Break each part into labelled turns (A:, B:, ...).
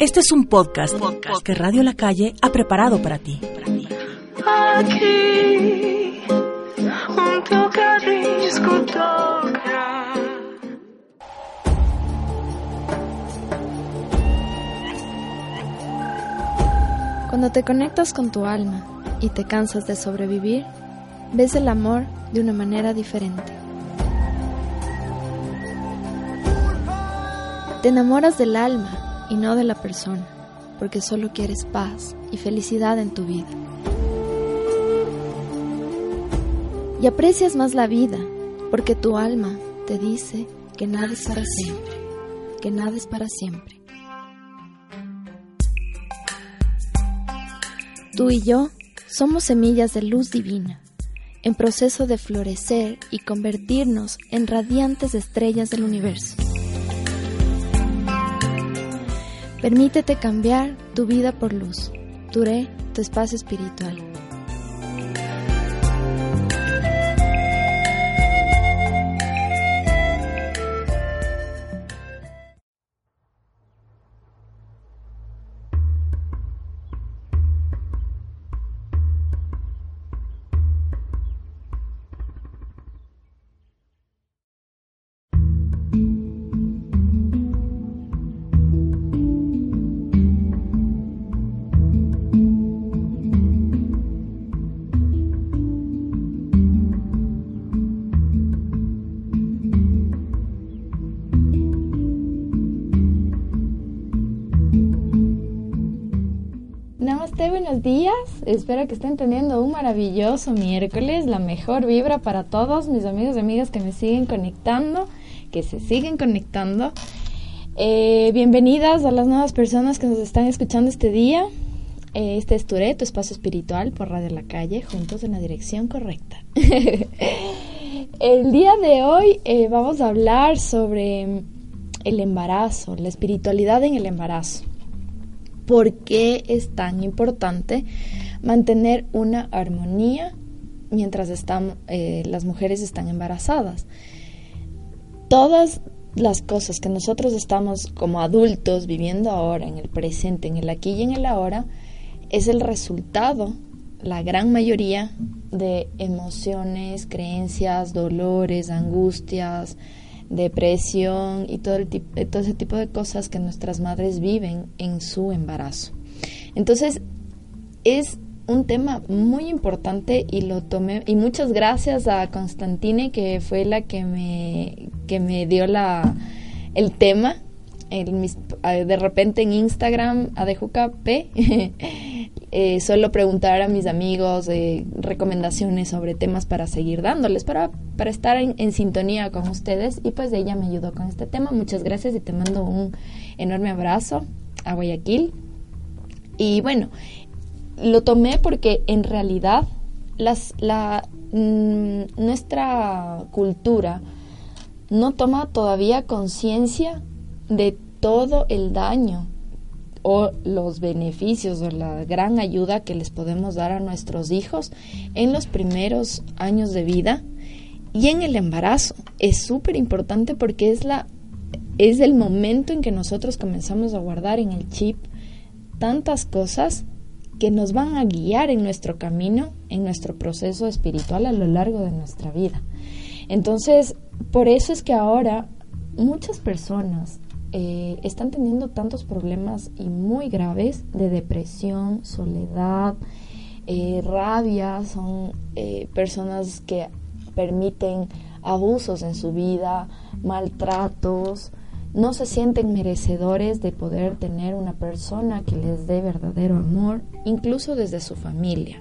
A: Este es un podcast, que Radio La Calle ha preparado para ti.
B: Aquí, un tocadisco
C: Cuando te conectas con tu alma y te cansas de sobrevivir, ves el amor de una manera diferente. Te enamoras del alma y no de la persona, porque solo quieres paz y felicidad en tu vida. Y aprecias más la vida, porque tu alma te dice que nada es para siempre, que nada es para siempre. Tú y yo somos semillas de luz divina, en proceso de florecer y convertirnos en radiantes estrellas del universo. Permítete cambiar tu vida por luz. Turé, tu espacio espiritual. Buenos días. Espero que estén teniendo un maravilloso miércoles, la mejor vibra para todos mis amigos y amigas que me siguen conectando, que se siguen conectando. Eh, bienvenidas a las nuevas personas que nos están escuchando este día. Eh, este es Touré, tu espacio espiritual por Radio La Calle, juntos en la dirección correcta. El día de hoy eh, vamos a hablar sobre el embarazo, la espiritualidad en el embarazo por qué es tan importante mantener una armonía mientras están, eh, las mujeres están embarazadas. Todas las cosas que nosotros estamos como adultos viviendo ahora, en el presente, en el aquí y en el ahora, es el resultado, la gran mayoría, de emociones, creencias, dolores, angustias, depresión y todo, el eh, todo ese tipo de cosas que nuestras madres viven en su embarazo. Entonces, es un tema muy importante y lo tomé y muchas gracias a Constantine que fue la que me que me dio la el tema de repente en Instagram Adejuca P eh, suelo preguntar a mis amigos eh, recomendaciones sobre temas para seguir dándoles, para, para estar en, sintonía con ustedes y pues ella me ayudó con este tema. Muchas gracias y te mando un enorme abrazo a Guayaquil. Y bueno, lo tomé porque en realidad las, la, mm, nuestra cultura no toma todavía conciencia de todo el daño o los beneficios o la gran ayuda que les podemos dar a nuestros hijos en los primeros años de vida y en el embarazo. Es súper importante porque es la es el momento en que nosotros comenzamos a guardar en el chip tantas cosas que nos van a guiar en nuestro camino, en nuestro proceso espiritual a lo largo de nuestra vida. Entonces, por eso es que ahora muchas personas eh, están teniendo tantos problemas y muy graves de depresión, soledad, eh, rabia, son eh, personas que permiten abusos en su vida, maltratos, no se sienten merecedores de poder tener una persona que les dé verdadero amor, incluso desde su familia.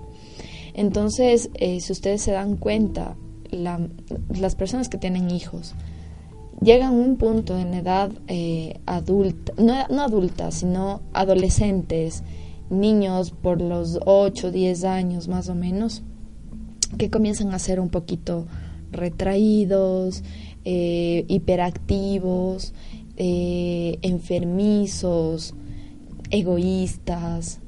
C: Entonces, si ustedes se dan cuenta, las personas que tienen hijos, llegan un punto en edad eh, adulta, no, no adulta, sino adolescentes, niños por los 8, 10 años más o menos, que comienzan a ser un poquito retraídos, eh, hiperactivos, eh, enfermizos, egoístas.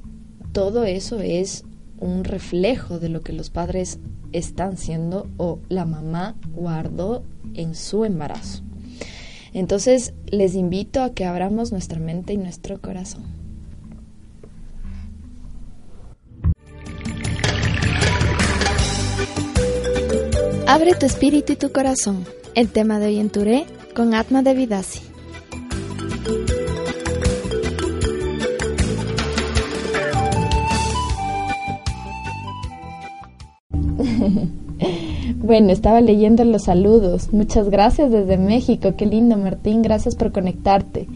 C: Todo eso es un reflejo de lo que los padres están siendo o la mamá guardó en su embarazo. Entonces les invito a que abramos nuestra mente y nuestro corazón. Abre tu espíritu y tu corazón. El tema de hoy en Touré con Atma de Bueno, estaba leyendo los saludos. Muchas gracias desde México. Qué lindo, Martín. Gracias por conectarte.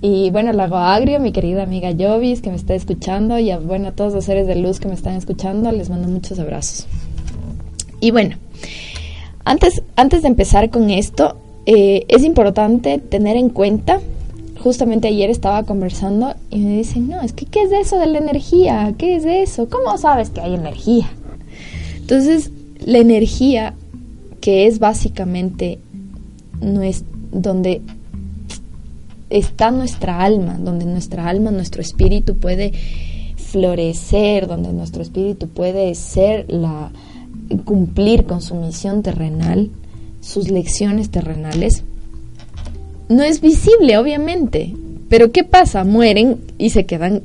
C: Y bueno, Lago Agrio, mi querida amiga Jovis, que me está escuchando, y a, bueno, a todos los seres de luz que me están escuchando, les mando muchos abrazos. Y bueno, antes, antes de empezar con esto, eh, es importante tener en cuenta, justamente ayer estaba conversando y me dicen, no, es que ¿qué es eso de la energía? ¿Qué es eso? ¿Cómo sabes que hay energía? Entonces, la energía, que es básicamente no es donde está nuestra alma, donde nuestra alma, nuestro espíritu puede florecer, donde nuestro espíritu puede ser la cumplir con su misión terrenal, sus lecciones terrenales, no es visible, obviamente. Pero ¿qué pasa? Mueren y se quedan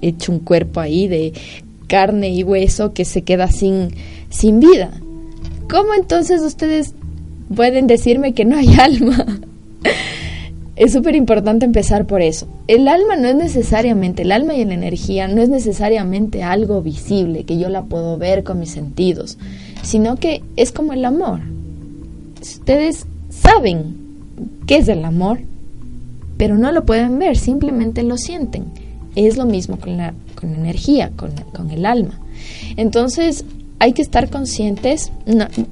C: hecho un cuerpo ahí de carne y hueso que se queda sin, sin vida. ¿Cómo entonces ustedes pueden decirme que no hay alma? es súper importante empezar por eso. El alma no es necesariamente, el alma y la energía no es necesariamente algo visible, que yo la puedo ver con mis sentidos, sino que es como el amor. Ustedes saben qué es el amor, pero no lo pueden ver, simplemente lo sienten. Es lo mismo con la, con la energía, con, con el alma. Entonces, hay que estar conscientes.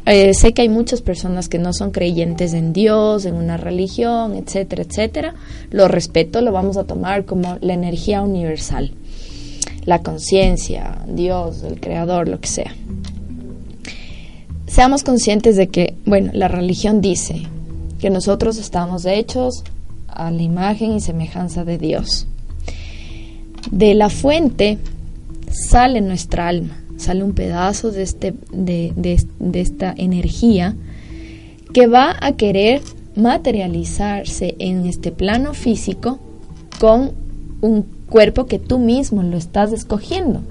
C: Eh, sé que hay muchas personas que no son creyentes en Dios, en una religión, etcétera, etcétera. Lo respeto, lo vamos a tomar como la energía universal, la conciencia, Dios, el creador, lo que sea. Seamos conscientes de que, bueno, la religión dice que nosotros estamos hechos a la imagen y semejanza de Dios. De la fuente sale nuestra alma sale un pedazo de, este, de, de, esta energía que va a querer materializarse en este plano físico con un cuerpo que tú mismo lo estás escogiendo.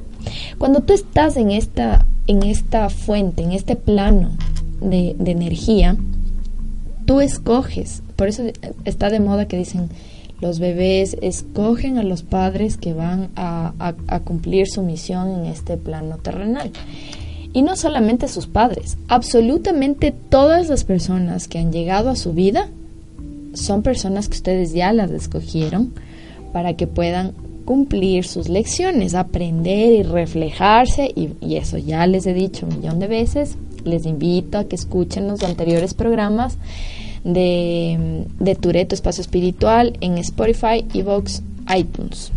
C: Cuando tú estás en esta, en esta fuente, en este plano de, de energía, tú escoges. Por eso está de moda que dicen, los bebés escogen a los padres que van a, cumplir su misión en este plano terrenal. Y no solamente sus padres, absolutamente todas las personas que han llegado a su vida son personas que ustedes ya las escogieron para que puedan cumplir sus lecciones, aprender y reflejarse. Y, y, eso ya les he dicho un millón de veces. Les invito a que escuchen los anteriores programas de, de Tureto Espacio Espiritual en Spotify, Evox, iTunes.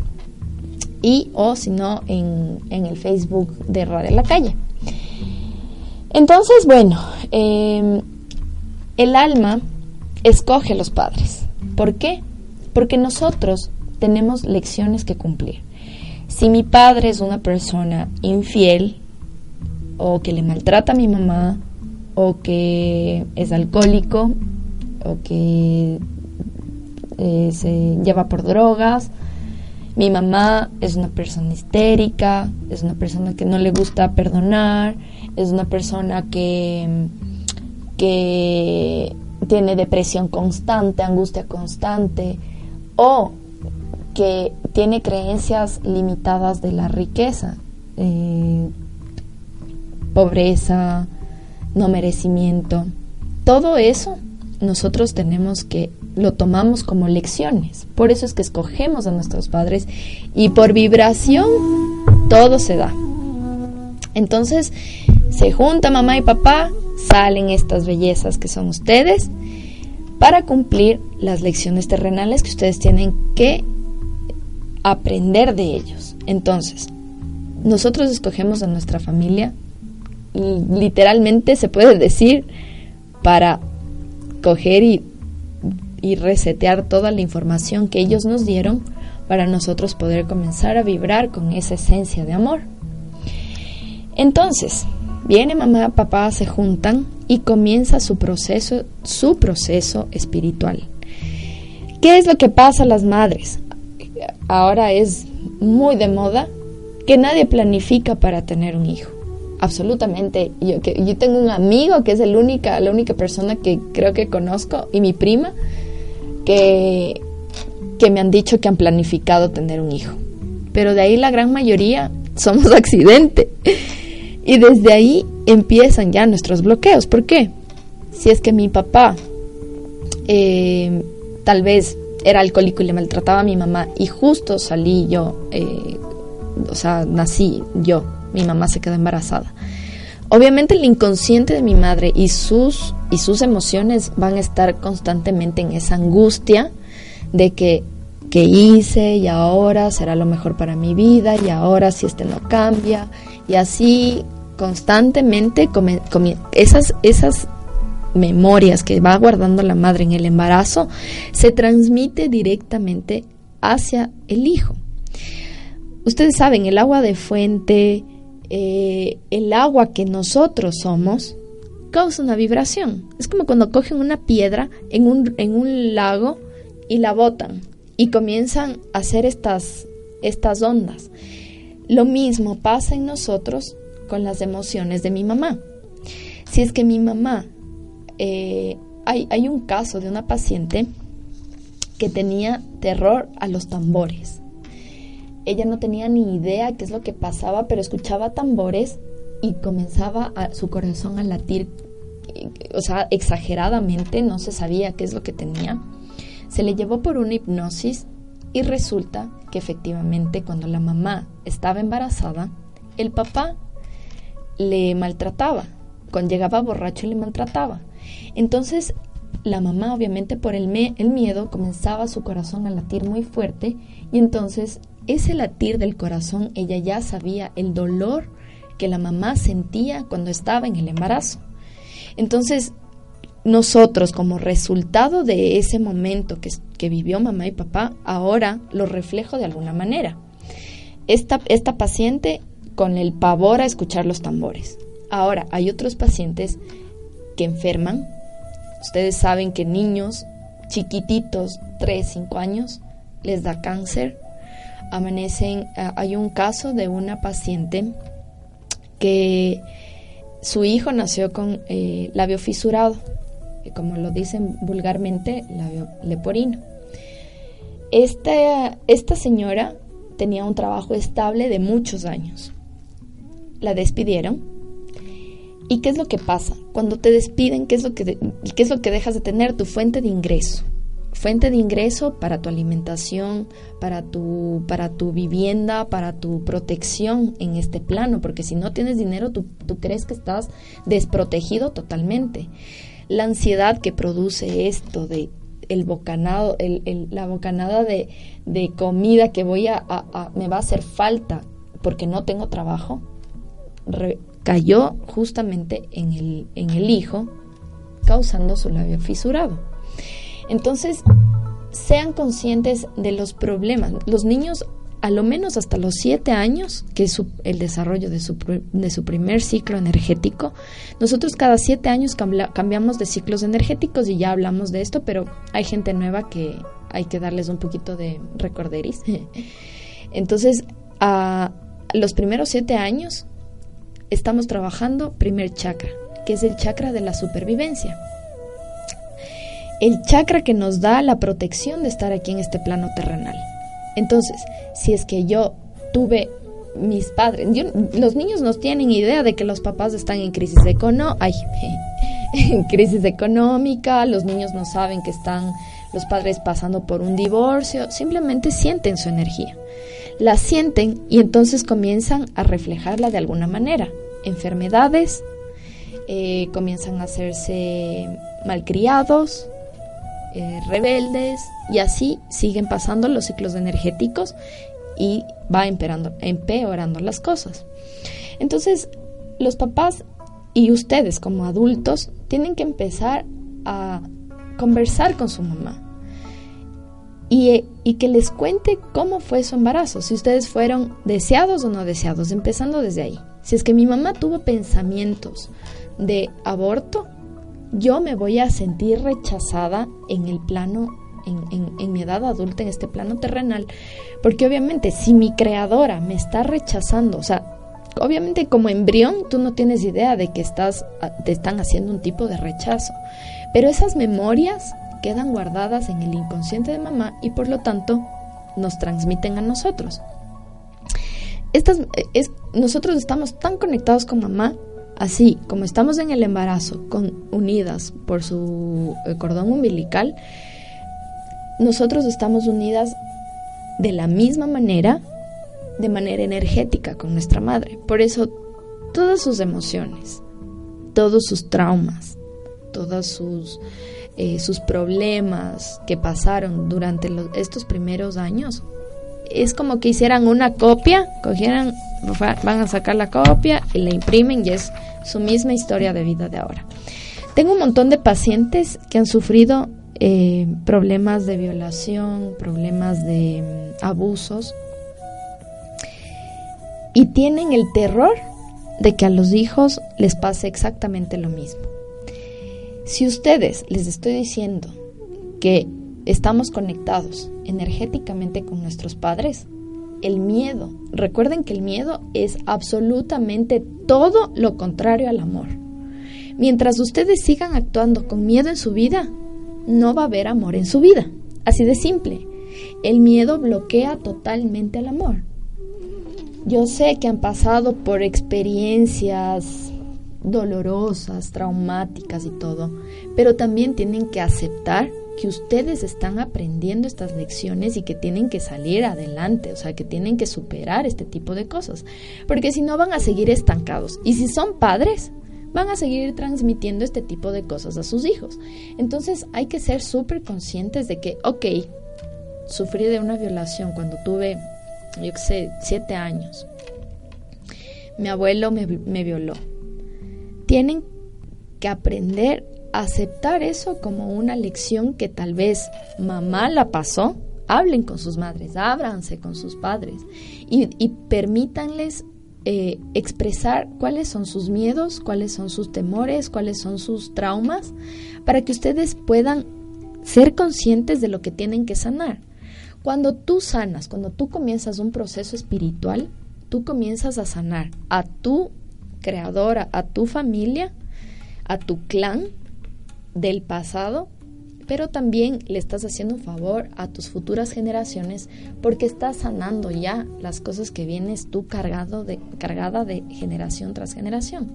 C: Y o si no, en, en, el Facebook de Radio La Calle. Entonces, bueno, em, el alma escoge a los padres. ¿Por qué? Porque nosotros tenemos lecciones que cumplir. Si mi padre es una persona infiel o que le maltrata a mi mamá o que es alcohólico o que eh, se lleva por drogas. Mi mamá es una persona histérica, es una persona que no le gusta perdonar, es una persona que, que tiene depresión constante, angustia constante, o que tiene creencias limitadas de la riqueza, eh, pobreza, no merecimiento. Todo eso nosotros tenemos que lo tomamos como lecciones. Por eso es que escogemos a nuestros padres y por vibración todo se da. Entonces se junta mamá y papá, salen estas bellezas que son ustedes para cumplir las lecciones terrenales que ustedes tienen que aprender de ellos. Entonces, nosotros escogemos a nuestra familia, literalmente se puede decir, para coger y, resetear toda la información que ellos nos dieron para nosotros poder comenzar a vibrar con esa esencia de amor. Entonces, viene mamá, papá, se juntan y comienza su proceso, su proceso espiritual. ¿Qué es lo que pasa a las madres? Ahora es muy de moda que nadie planifica para tener un hijo. Absolutamente. Yo, que, yo tengo un amigo que es el única, la única persona que creo que conozco y mi prima que, que me han dicho que han planificado tener un hijo. Pero de ahí la gran mayoría somos accidente. Y desde ahí empiezan ya nuestros bloqueos. ¿Por qué? Si es que mi papá eh, tal vez era alcohólico y le maltrataba a mi mamá y justo salí yo, eh, o sea, nací yo, mi mamá se quedó embarazada. Obviamente el inconsciente de mi madre y sus, y sus emociones van a estar constantemente en esa angustia de que, que hice y ahora será lo mejor para mi vida y ahora si este no cambia y así constantemente esas, esas memorias que va guardando la madre en el embarazo se transmite directamente hacia el hijo. Ustedes saben, el agua de fuente, eh, el agua que nosotros somos, causa una vibración. Es como cuando cogen una piedra en un, en un lago y la botan y comienzan a hacer estas, estas ondas. Lo mismo pasa en nosotros con las emociones de mi mamá. Si es que mi mamá, eh, hay, hay un caso de una paciente que tenía terror a los tambores. Ella no tenía ni idea qué es lo que pasaba, pero escuchaba tambores y comenzaba su corazón a latir, o sea, exageradamente, no se sabía qué es lo que tenía. Se le llevó por una hipnosis y resulta que efectivamente cuando la mamá estaba embarazada, el papá le maltrataba. Cuando llegaba borracho le maltrataba. Entonces la mamá obviamente por el miedo comenzaba su corazón a latir muy fuerte y entonces ese latir del corazón ella ya sabía el dolor que la mamá sentía cuando estaba en el embarazo. Entonces nosotros como resultado de ese momento que, vivió mamá y papá, ahora lo reflejo de alguna manera. Esta, esta paciente con el pavor a escuchar los tambores. Ahora, hay otros pacientes que enferman. Ustedes saben que niños chiquititos, 3, 5 años, les da cáncer. Amanecen, hay un caso de una paciente que su hijo nació con eh, labio fisurado, como lo dicen vulgarmente, labio leporino. Esta, esta señora tenía un trabajo estable de muchos años la despidieron. ¿Y qué es lo que pasa? Cuando te despiden, ¿qué es lo que, qué es lo que dejas de tener? Tu fuente de ingreso. Fuente de ingreso para tu alimentación, para tu, para tu vivienda, para tu protección en este plano, porque si no tienes dinero, tú, crees que estás desprotegido totalmente. La ansiedad que produce esto de el bocanado, el, la bocanada de, comida que voy a, me va a hacer falta porque no tengo trabajo, cayó justamente en el, en el hijo, causando su labio fisurado. Entonces, sean conscientes de los problemas. Los niños, a lo menos hasta los siete años, que es el desarrollo de su, de su primer ciclo energético, nosotros cada siete años cambiamos de ciclos energéticos y ya hablamos de esto, pero hay gente nueva que hay que darles un poquito de recorderis. Entonces, a los primeros siete años estamos trabajando primer chakra, que es el chakra de la supervivencia. El chakra que nos da la protección de estar aquí en este plano terrenal. Entonces, si es que yo tuve mis padres, los niños no tienen idea de que los papás están en crisis económica, en crisis económica, los niños no saben que están los padres pasando por un divorcio, simplemente sienten su energía la sienten y entonces comienzan a reflejarla de alguna manera. Enfermedades, eh, comienzan a hacerse malcriados, eh, rebeldes y así siguen pasando los ciclos energéticos y va empeorando, las cosas. Entonces, los papás y ustedes como adultos tienen que empezar a conversar con su mamá y, y, que les cuente cómo fue su embarazo, si ustedes fueron deseados o no deseados, empezando desde ahí. Si es que mi mamá tuvo pensamientos de aborto, yo me voy a sentir rechazada en el plano, en, mi edad adulta, en este plano terrenal, porque obviamente si mi creadora me está rechazando, o sea, obviamente como embrión tú no tienes idea de que estás, te están haciendo un tipo de rechazo, pero esas memorias quedan guardadas en el inconsciente de mamá y por lo tanto nos transmiten a nosotros. Estas, es, nosotros estamos tan conectados con mamá, así como estamos en el embarazo, con, unidas por su eh, cordón umbilical, nosotros estamos unidas de la misma manera, de manera energética con nuestra madre. Por eso todas sus emociones, todos sus traumas, todas sus eh, sus problemas que pasaron durante estos primeros años, es como que hicieran una copia, cogieran, van a sacar la copia y la imprimen y es su misma historia de vida de ahora. Tengo un montón de pacientes que han sufrido eh, problemas de violación, problemas de mm, abusos y tienen el terror de que a los hijos les pase exactamente lo mismo. Si ustedes les estoy diciendo que estamos conectados energéticamente con nuestros padres, el miedo, recuerden que el miedo es absolutamente todo lo contrario al amor. Mientras ustedes sigan actuando con miedo en su vida, no va a haber amor en su vida. Así de simple. El miedo bloquea totalmente al amor. Yo sé que han pasado por experiencias dolorosas, traumáticas y todo, pero también tienen que aceptar que ustedes están aprendiendo estas lecciones y que tienen que salir adelante, o sea, que tienen que superar este tipo de cosas, porque si no van a seguir estancados. Y si son padres, van a seguir transmitiendo este tipo de cosas a sus hijos. Entonces hay que ser súper conscientes de que, ok, sufrí de una violación cuando tuve, yo qué sé, siete años. Mi abuelo me, me violó tienen que aprender aceptar eso como una lección que tal vez mamá la pasó. Hablen con sus madres, ábranse con sus padres y, permítanles eh, expresar cuáles son sus miedos, cuáles son sus temores, cuáles son sus traumas, para que ustedes puedan ser conscientes de lo que tienen que sanar. Cuando tú sanas, cuando tú comienzas un proceso espiritual, tú comienzas a sanar a tu creadora a tu familia, a tu clan del pasado, pero también le estás haciendo un favor a tus futuras generaciones porque estás sanando ya las cosas que vienes tú cargado de, cargada de generación tras generación.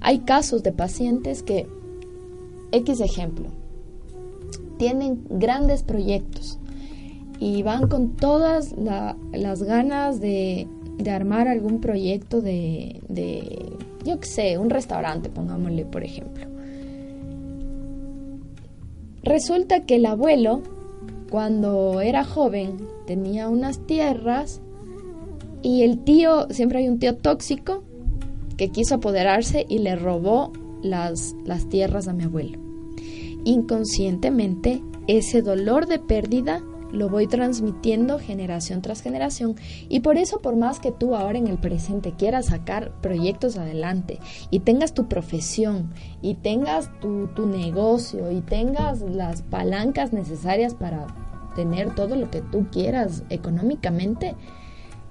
C: Hay casos de pacientes que, X ejemplo, tienen grandes proyectos y van con todas las ganas de de armar algún proyecto de, de yo qué sé, un restaurante, pongámosle por ejemplo. Resulta que el abuelo, cuando era joven, tenía unas tierras y el tío, siempre hay un tío tóxico que quiso apoderarse y le robó las, las tierras a mi abuelo. Inconscientemente, ese dolor de pérdida lo voy transmitiendo generación tras generación. Y por eso por más que tú ahora en el presente quieras sacar proyectos adelante y tengas tu profesión y tengas tu, tu negocio y tengas las palancas necesarias para tener todo lo que tú quieras económicamente,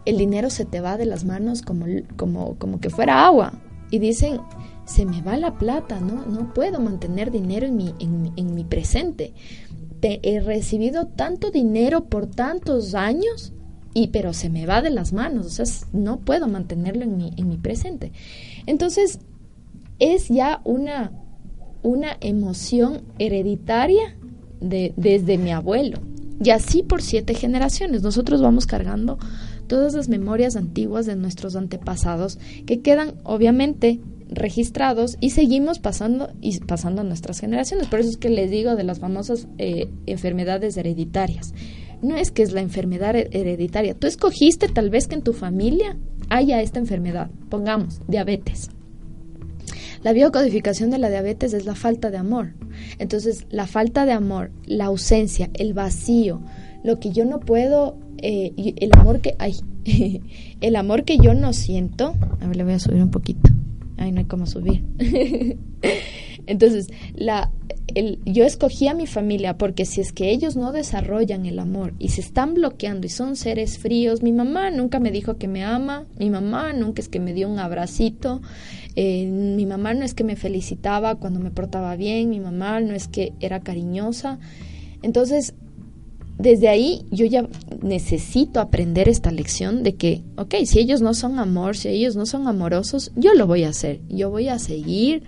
C: el dinero se te va de las manos como, como, como que fuera agua. Y dicen, se me va la plata, no, no puedo mantener dinero en mi, en, en mi presente he recibido tanto dinero por tantos años y pero se me va de las manos, o sea, no puedo mantenerlo en mi, en mi presente. Entonces, es ya una, una emoción hereditaria de, desde mi abuelo. Y así por siete generaciones. Nosotros vamos cargando todas las memorias antiguas de nuestros antepasados que quedan obviamente registrados y seguimos pasando y pasando a nuestras generaciones. Por eso es que les digo de las famosas eh, enfermedades hereditarias. No es que es la enfermedad hereditaria. Tú escogiste tal vez que en tu familia haya esta enfermedad. Pongamos, diabetes. La biocodificación de la diabetes es la falta de amor. Entonces, la falta de amor, la ausencia, el vacío, lo que yo no puedo, eh, el amor que, hay el amor que yo no siento. A ver, le voy a subir un poquito. Ay, no hay cómo subir. Entonces, la, el, yo escogí a mi familia porque si es que ellos no desarrollan el amor y se están bloqueando y son seres fríos, mi mamá nunca me dijo que me ama, mi mamá nunca es que me dio un abracito, eh, mi mamá no es que me felicitaba cuando me portaba bien, mi mamá no es que era cariñosa. Entonces, desde ahí yo ya necesito aprender esta lección de que, ok, si ellos no son amor, si ellos no son amorosos, yo lo voy a hacer, yo voy a seguir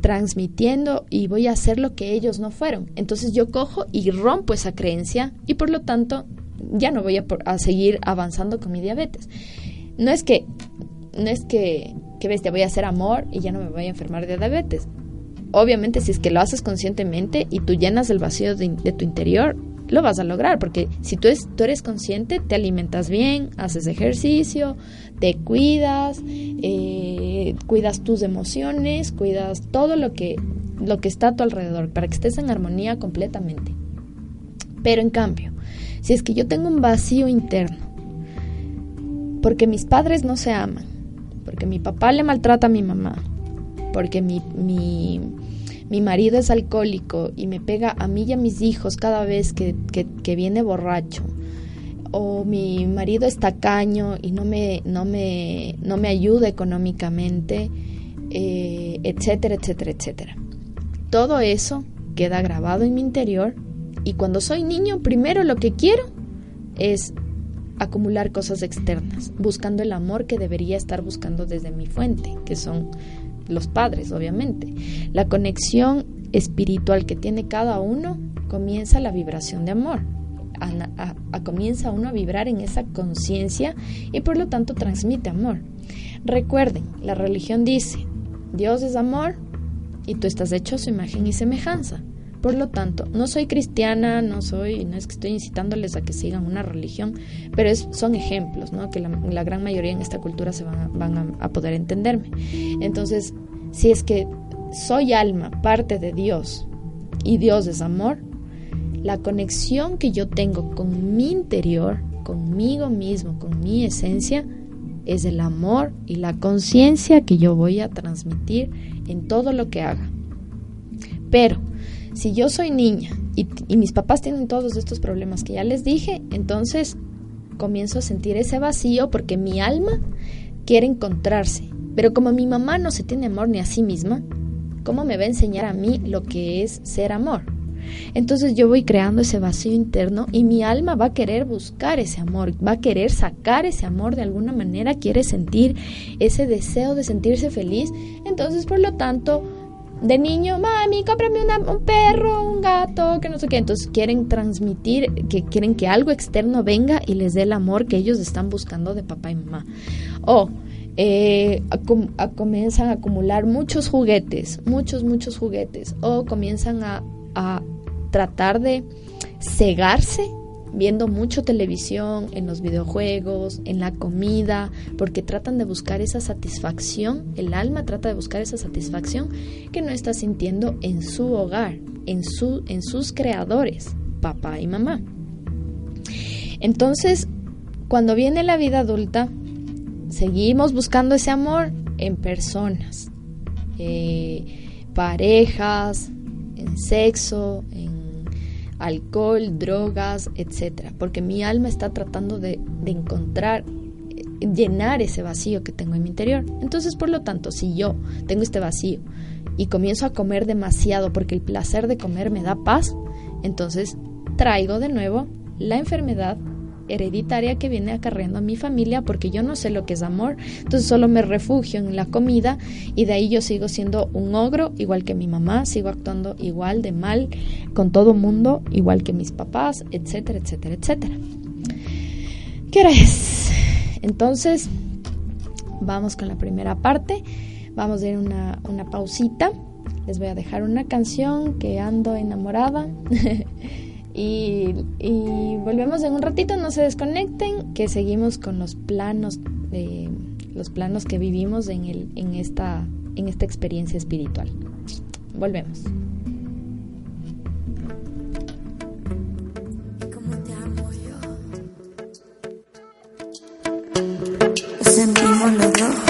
C: transmitiendo y voy a hacer lo que ellos no fueron. Entonces yo cojo y rompo esa creencia y por lo tanto ya no voy a, a seguir avanzando con mi diabetes. No es que, no es que, que ves, te voy a hacer amor y ya no me voy a enfermar de diabetes. Obviamente si es que lo haces conscientemente y tú llenas el vacío de, de tu interior, lo vas a lograr, porque si tú, tú eres consciente, te alimentas bien, haces ejercicio, te cuidas, eh, cuidas tus emociones, cuidas todo lo que, lo que está a tu alrededor, para que estés en armonía completamente. Pero en cambio, si es que yo tengo un vacío interno, porque mis padres no se aman, porque mi papá le maltrata a mi mamá, porque mi mi marido es alcohólico y me pega a mí y a mis hijos cada vez que, viene borracho, o mi marido es tacaño y no me, no me, no me ayuda económicamente, eh, etcétera, etcétera, etcétera. Todo eso queda grabado en mi interior y cuando soy niño, primero lo que quiero es acumular cosas externas, buscando el amor que debería estar buscando desde mi fuente, que son los padres, obviamente. La conexión espiritual que tiene cada uno comienza la vibración de amor. A, comienza uno a vibrar en esa conciencia y por lo tanto transmite amor. Recuerden, la religión dice, Dios es amor y tú estás hecho a su imagen y semejanza. Por lo tanto, no soy cristiana, no soy, no es que estoy incitándoles a que sigan una religión, pero es, son ejemplos, ¿no? Que la, gran mayoría en esta cultura se van, a, poder entenderme. Entonces, si es que soy alma, parte de Dios, y Dios es amor, la conexión que yo tengo con mi interior, conmigo mismo, con mi esencia, es el amor y la conciencia que yo voy a transmitir en todo lo que haga. Pero si yo soy niña y, mis papás tienen todos estos problemas que ya les dije, entonces comienzo a sentir ese vacío porque mi alma quiere encontrarse. Pero como mi mamá no se tiene amor ni a sí misma, ¿cómo me va a enseñar a mí lo que es ser amor? Entonces yo voy creando ese vacío interno y mi alma va a querer buscar ese amor, va a querer sacar ese amor de alguna manera, quiere sentir ese deseo de sentirse feliz. Entonces, por lo tanto, de niño, mami, cómprame un perro, un gato, que no sé qué. Entonces quieren transmitir, que quieren que algo externo venga y les dé el amor que ellos están buscando de papá y mamá. O eh, comienzan a acumular muchos juguetes, muchos, muchos juguetes. O comienzan a, a tratar de cegarse viendo mucho televisión, en los videojuegos, en la comida, porque tratan de buscar esa satisfacción, el alma trata de buscar esa satisfacción que no está sintiendo en su hogar, en, su, en sus creadores, papá y mamá. Entonces, cuando viene la vida adulta, seguimos buscando ese amor en personas, eh, parejas, en sexo, en alcohol, drogas, etcétera, porque mi alma está tratando de, de encontrar llenar ese vacío que tengo en mi interior. Entonces, por lo tanto, si yo tengo este vacío y comienzo a comer demasiado porque el placer de comer me da paz, entonces traigo de nuevo la enfermedad hereditaria que viene acarreando a mi familia porque yo no sé lo que es amor, entonces solo me refugio en la comida y de ahí yo sigo siendo un ogro igual que mi mamá, sigo actuando igual de mal con todo mundo, igual que mis papás, etcétera, etcétera, etcétera. ¿Qué hora es? Entonces, vamos con la primera parte. Vamos a ir una, una pausita. Les voy a dejar una canción que ando enamorada. y, volvemos en un ratito, no se desconecten, que seguimos con los planos los planos que vivimos en, el, en, esta, en esta experiencia espiritual. Volvemos.
D: sentimos los dos.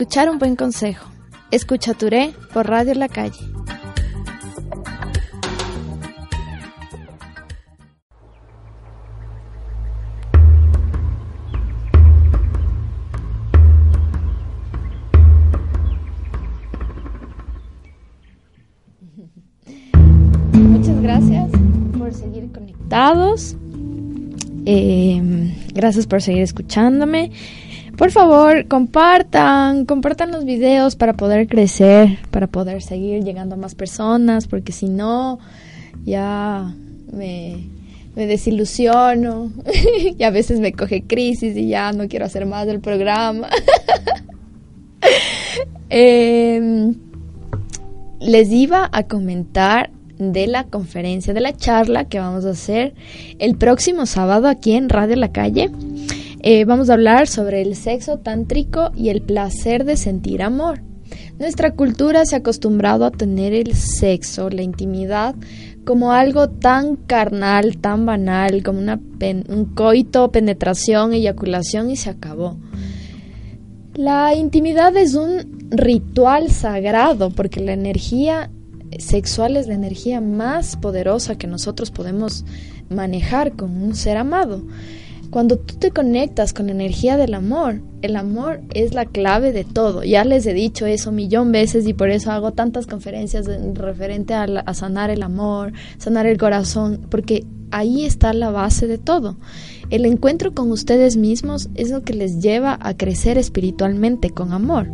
C: Escuchar un buen consejo. Escucha Touré por Radio La Calle. Muchas gracias por seguir conectados. Eh, gracias por seguir escuchándome. Por favor, compartan, compartan los videos para poder crecer, para poder seguir llegando a más personas, porque si no, ya me, desilusiono y a veces me coge crisis y ya no quiero hacer más del programa. Em, les iba a comentar de la conferencia, de la charla que vamos a hacer el próximo sábado aquí en Radio La Calle. Eh, vamos a hablar sobre el sexo tántrico y el placer de sentir amor. Nuestra cultura se ha acostumbrado a tener el sexo, la intimidad, como algo tan carnal, tan banal, como una un coito, penetración, eyaculación y se acabó. La intimidad es un ritual sagrado porque la energía sexual es la energía más poderosa que nosotros podemos manejar con un ser amado. Cuando tú te conectas con la energía del amor, el amor es la clave de todo. Ya les he dicho eso millón veces y por eso hago tantas conferencias en referente a, a sanar el amor, sanar el corazón, porque ahí está la base de todo. El encuentro con ustedes mismos es lo que les lleva a crecer espiritualmente con amor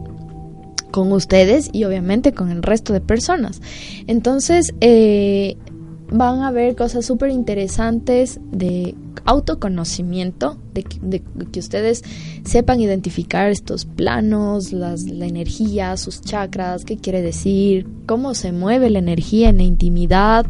C: con ustedes y obviamente con el resto de personas. Entonces, eh, van a ver cosas súper interesantes de autoconocimiento, de, que ustedes sepan identificar estos planos, las, la energía, sus chakras, qué quiere decir, cómo se mueve la energía en la intimidad,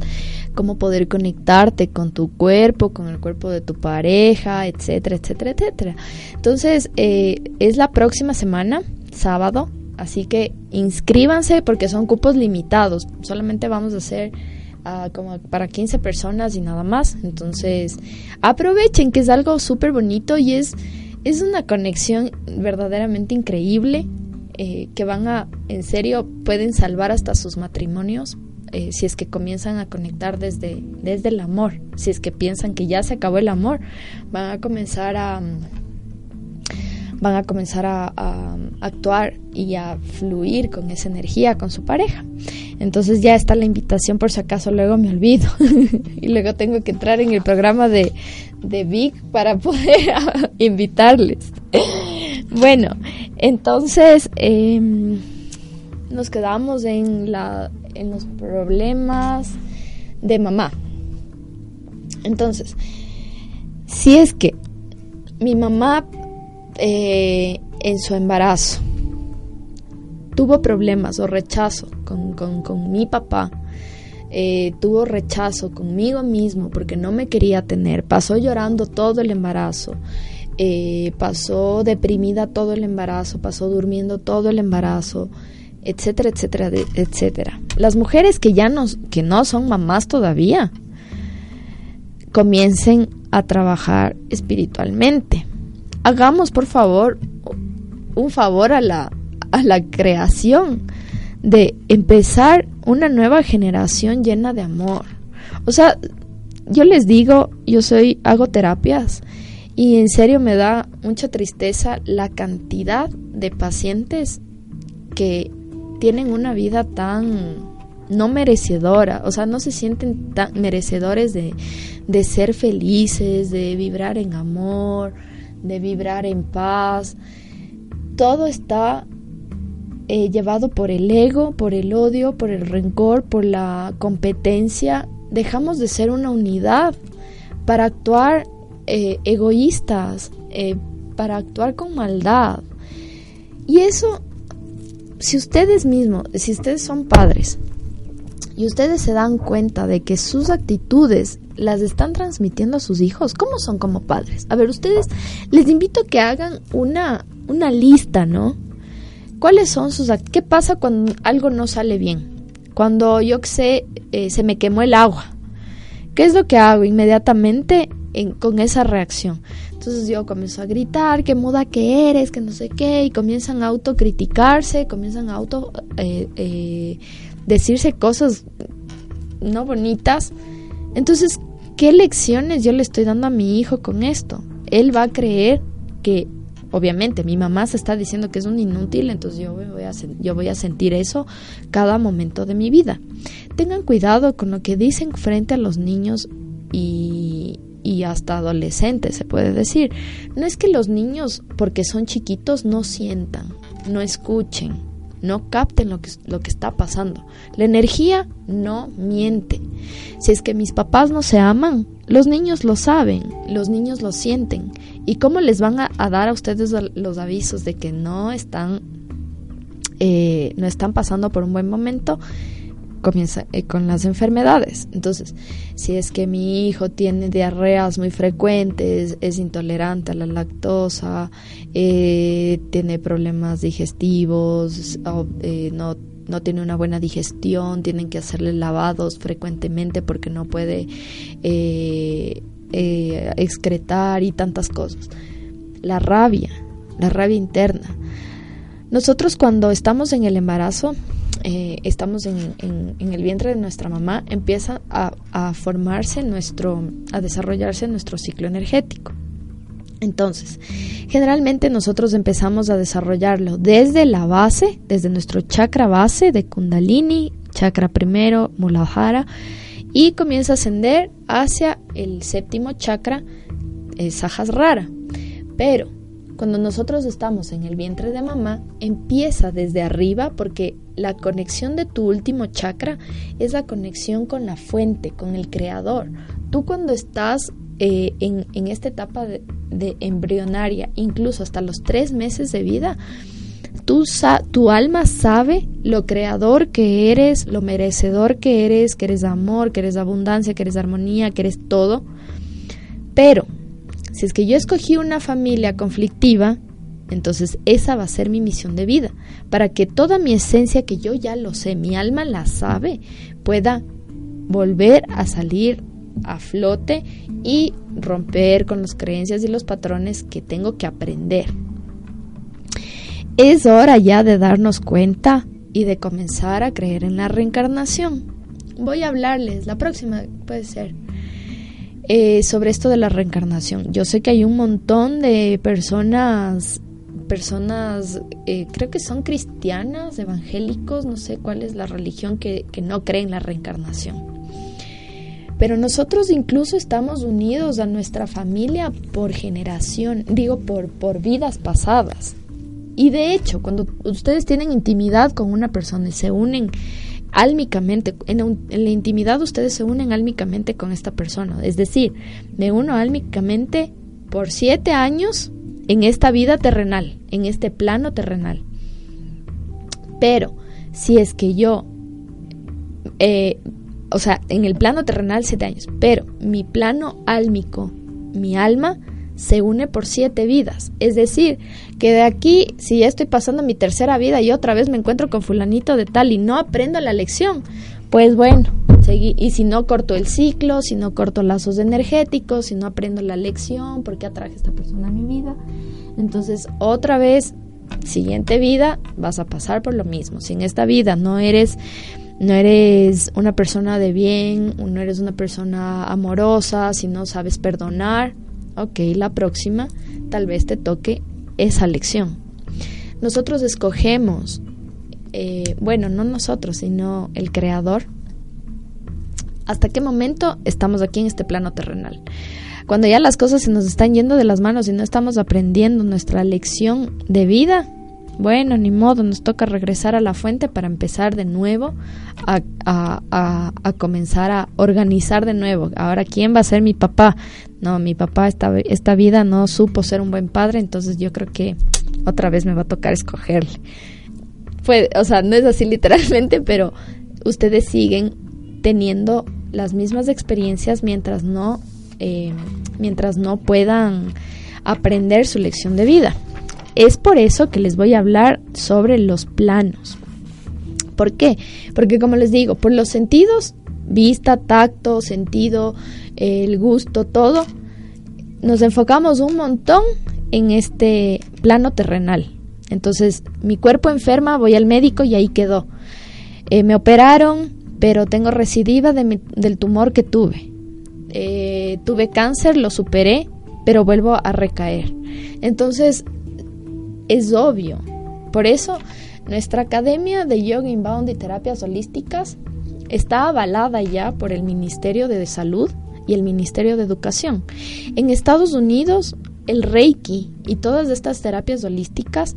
C: cómo poder conectarte con tu cuerpo, con el cuerpo de tu pareja, etcétera, etcétera, etcétera. Entonces, eh, es la próxima semana, sábado, Así que inscríbanse porque son cupos limitados. Solamente vamos a hacer uh, como para 15 personas y nada más. Entonces aprovechen que es algo súper bonito y es, es una conexión verdaderamente increíble. Eh, que van a, en serio, pueden salvar hasta sus matrimonios eh, si es que comienzan a conectar desde, desde el amor, si es que piensan que ya se acabó el amor, van a comenzar a van a comenzar a, actuar y a fluir con esa energía con su pareja. Entonces ya está la invitación por si acaso luego me olvido y luego tengo que entrar en el programa de, de Vic para poder invitarles. bueno, entonces em, nos quedamos en, la, en los problemas de mamá. Entonces, si es que mi mamá eh, en su embarazo. Tuvo problemas o rechazo con, mi papá, eh, tuvo rechazo conmigo mismo porque no me quería tener, pasó llorando todo el embarazo, eh, pasó deprimida todo el embarazo, pasó durmiendo todo el embarazo, etcétera, etcétera, etcétera. Las mujeres que ya no, que no son mamás todavía, comiencen a trabajar espiritualmente hagamos por favor un favor a la, a la creación de empezar una nueva generación llena de amor. O sea, yo les digo, yo soy, hago terapias y en serio me da mucha tristeza la cantidad de pacientes que tienen una vida tan no merecedora, o sea, no se sienten tan merecedores de, de ser felices, de vibrar en amor, de vibrar en paz. Todo está eh, llevado por el ego, por el odio, por el rencor, por la competencia. Dejamos de ser una unidad para actuar eh, egoístas, eh, para actuar con maldad. Y eso, si ustedes mismos, si ustedes son padres y ustedes se dan cuenta de que sus actitudes las están transmitiendo a sus hijos? ¿Cómo son como padres? A ver, ustedes les invito a que hagan una, una lista, ¿no? ¿Cuáles son sus ¿Qué pasa cuando algo no sale bien? Cuando yo sé, eh, se me quemó el agua. ¿Qué es lo que hago inmediatamente con esa reacción? Entonces yo comienzo a gritar, qué muda que eres, que no sé qué, y comienzan a autocriticarse, comienzan a auto eh, eh, decirse cosas no bonitas entonces, ¿qué lecciones yo le estoy dando a mi hijo con esto? Él va a creer que, obviamente, mi mamá se está diciendo que es un inútil, entonces yo voy a, yo voy a sentir eso cada momento de mi vida. Tengan cuidado con lo que dicen frente a los niños y, y hasta adolescentes, se puede decir. No es que los niños, porque son chiquitos, no sientan, no escuchen, no capten lo que, lo que está pasando. La energía no miente. Si es que mis papás no se aman, los niños lo saben, los niños lo sienten. ¿Y cómo les van a, a dar a ustedes los avisos de que no están, eh, no están pasando por un buen momento? Comienza eh, con las enfermedades. Entonces, si es que mi hijo tiene diarreas muy frecuentes, es intolerante a la lactosa, eh, tiene problemas digestivos, eh, no, no tiene una buena digestión, tienen que hacerle lavados frecuentemente porque no puede excretar y tantas cosas. La rabia, la rabia interna. Nosotros cuando estamos en el embarazo eh, estamos en, el vientre de nuestra mamá, empieza a, formarse nuestro, a desarrollarse nuestro ciclo energético. Entonces, generalmente nosotros empezamos a desarrollarlo desde la base, desde nuestro chakra base de Kundalini, chakra primero, Muladhara, y comienza a ascender hacia el séptimo chakra, eh, Sahasrara. Pero cuando nosotros estamos en el vientre de mamá, empieza desde arriba porque la conexión de tu último chakra es la conexión con la fuente, con el creador. Tú cuando estás eh, en, esta etapa de, embrionaria, incluso hasta los tres meses de vida, tu alma sabe lo creador que eres, lo merecedor que eres, que eres amor, que eres abundancia, que eres armonía, que eres todo. Pero si es que yo escogí una familia conflictiva, entonces esa va a ser mi misión de vida, para que toda mi esencia que yo ya lo sé, mi alma la sabe, pueda volver a salir a flote y romper con las creencias y los patrones que tengo que aprender. Es hora ya de darnos cuenta y de comenzar a creer en la reencarnación. Voy a hablarles, la próxima puede ser, eh, sobre esto de la reencarnación. Yo sé que hay un montón de personas, personas, eh, creo que son cristianas, evangélicos, no sé cuál es la religión que, que no creen la reencarnación. Pero nosotros incluso estamos unidos a nuestra familia por generación, digo por, por vidas pasadas. Y de hecho, cuando ustedes tienen intimidad con una persona y se unen álmicamente, en, la intimidad ustedes se unen álmicamente con esta persona. Es decir, me uno álmicamente por siete años en esta vida terrenal, en este plano terrenal. Pero si es que yo, eh, o sea, en el plano terrenal siete años, pero mi plano álmico, mi alma, se une por siete vidas. Es decir, que de aquí, si ya estoy pasando mi tercera vida y otra vez me encuentro con fulanito de tal y no aprendo la lección, pues bueno, seguí. Y si no corto el ciclo, si no corto lazos energéticos, si no aprendo la lección, ¿por qué atraje a esta persona a mi vida? Entonces, otra vez, siguiente vida, vas a pasar por lo mismo. Si en esta vida no eres no eres una persona de bien, no eres una persona amorosa, si no sabes perdonar, ok, la próxima tal vez te toque esa lección. Nosotros escogemos, eh, bueno, no nosotros, sino el creador, hasta qué momento estamos aquí en este plano terrenal. Cuando ya las cosas se nos están yendo de las manos y no estamos aprendiendo nuestra lección de vida, bueno, ni modo, nos toca regresar a la fuente para empezar de nuevo a, a, comenzar a organizar de nuevo. Ahora, ¿quién va a ser mi papá? No, mi papá esta, esta vida no supo ser un buen padre, entonces yo creo que otra vez me va a tocar escogerle. Fue, o sea, no es así literalmente, pero ustedes siguen teniendo las mismas experiencias mientras no, eh, mientras no puedan aprender su lección de vida. Es por eso que les voy a hablar sobre los planos. ¿Por qué? Porque como les digo, por los sentidos, vista, tacto, sentido, el gusto, todo, nos enfocamos un montón en este plano terrenal. Entonces, mi cuerpo enferma, voy al médico y ahí quedó. Eh, me operaron, pero tengo recidiva del tumor que tuve. Eh, tuve cáncer, lo superé, pero vuelvo a recaer. Entonces, es obvio. Por eso, nuestra Academia de Yoga Inbound y Terapias Holísticas está avalada ya por el Ministerio de Salud y el Ministerio de Educación. En Estados Unidos, el Reiki y todas estas terapias holísticas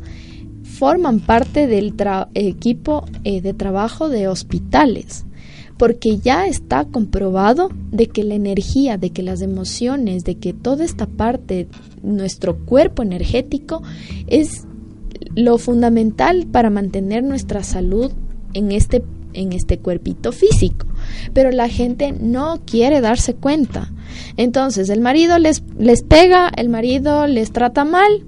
C: forman parte del equipo eh, de trabajo de hospitales porque ya está comprobado de que la energía, de que las emociones, de que toda esta parte, nuestro cuerpo energético, es lo fundamental para mantener nuestra salud en este, en este cuerpito físico. Pero la gente no quiere darse cuenta. Entonces, el marido les, les pega, el marido les trata mal,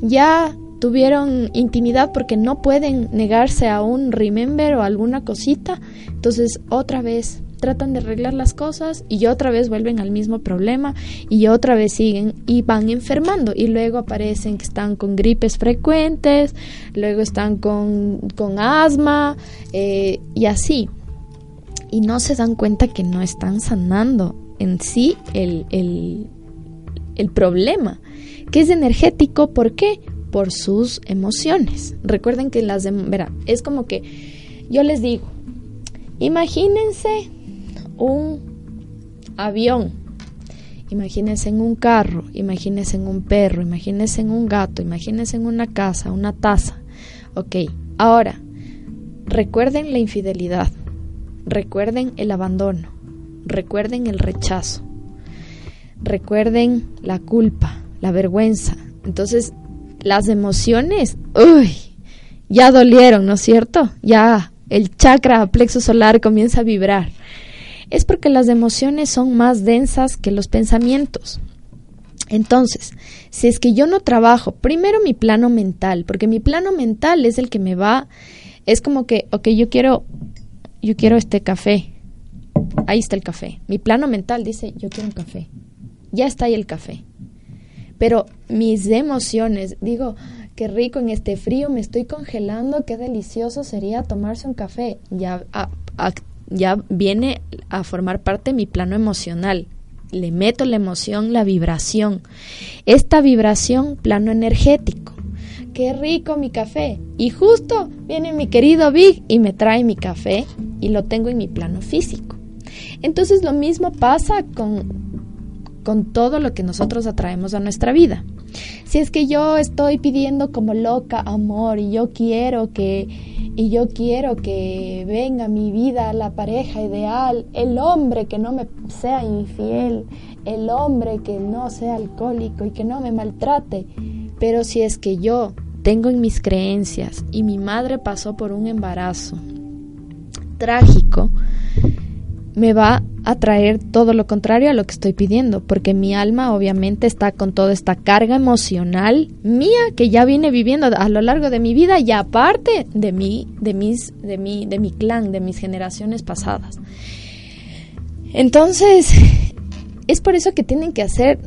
C: ya tuvieron intimidad porque no pueden negarse a un remember o alguna cosita, entonces otra vez tratan de arreglar las cosas y otra vez vuelven al mismo problema y otra vez siguen y van enfermando y luego aparecen que están con gripes frecuentes, luego están con, con asma eh, y así. Y no se dan cuenta que no están sanando en sí el, el, el problema, que es energético. ¿Por qué? Por sus emociones. Recuerden que las de, verá, es como que yo les digo, imagínense un avión, imagínense en un carro, imagínense en un perro, imagínense en un gato, imagínense en una casa, una taza. Ok, ahora, recuerden la infidelidad, recuerden el abandono, recuerden el rechazo, recuerden la culpa, la vergüenza. Entonces, las emociones, uy, ya dolieron, ¿no es cierto? Ya el chakra plexo solar comienza a vibrar. Es porque las emociones son más densas que los pensamientos. Entonces, si es que yo no trabajo primero mi plano mental, porque mi plano mental es el que me va, es como que, ok, yo quiero, yo quiero este café. Ahí está el café. Mi plano mental dice, yo quiero un café. Ya está ahí el café pero mis emociones, digo, qué rico en este frío, me estoy congelando, qué delicioso sería tomarse un café. Ya, ya viene a formar parte de mi plano emocional. Le meto la emoción, la vibración. Esta vibración, plano energético. Qué rico mi café. Y justo viene mi querido Big y me trae mi café y lo tengo en mi plano físico. Entonces lo mismo pasa con con todo lo que nosotros atraemos a nuestra vida. Si es que yo estoy pidiendo como loca amor y yo quiero que y yo quiero que venga a mi vida la pareja ideal, el hombre que no me sea infiel, el hombre que no sea alcohólico y que no me maltrate, pero si es que yo tengo en mis creencias y mi madre pasó por un embarazo trágico, me va a traer todo lo contrario a lo que estoy pidiendo, porque mi alma obviamente está con toda esta carga emocional mía que ya viene viviendo a lo largo de mi vida y aparte de mí, de mis, de mi, de mi clan, de mis generaciones pasadas. Entonces, es por eso que tienen que hacer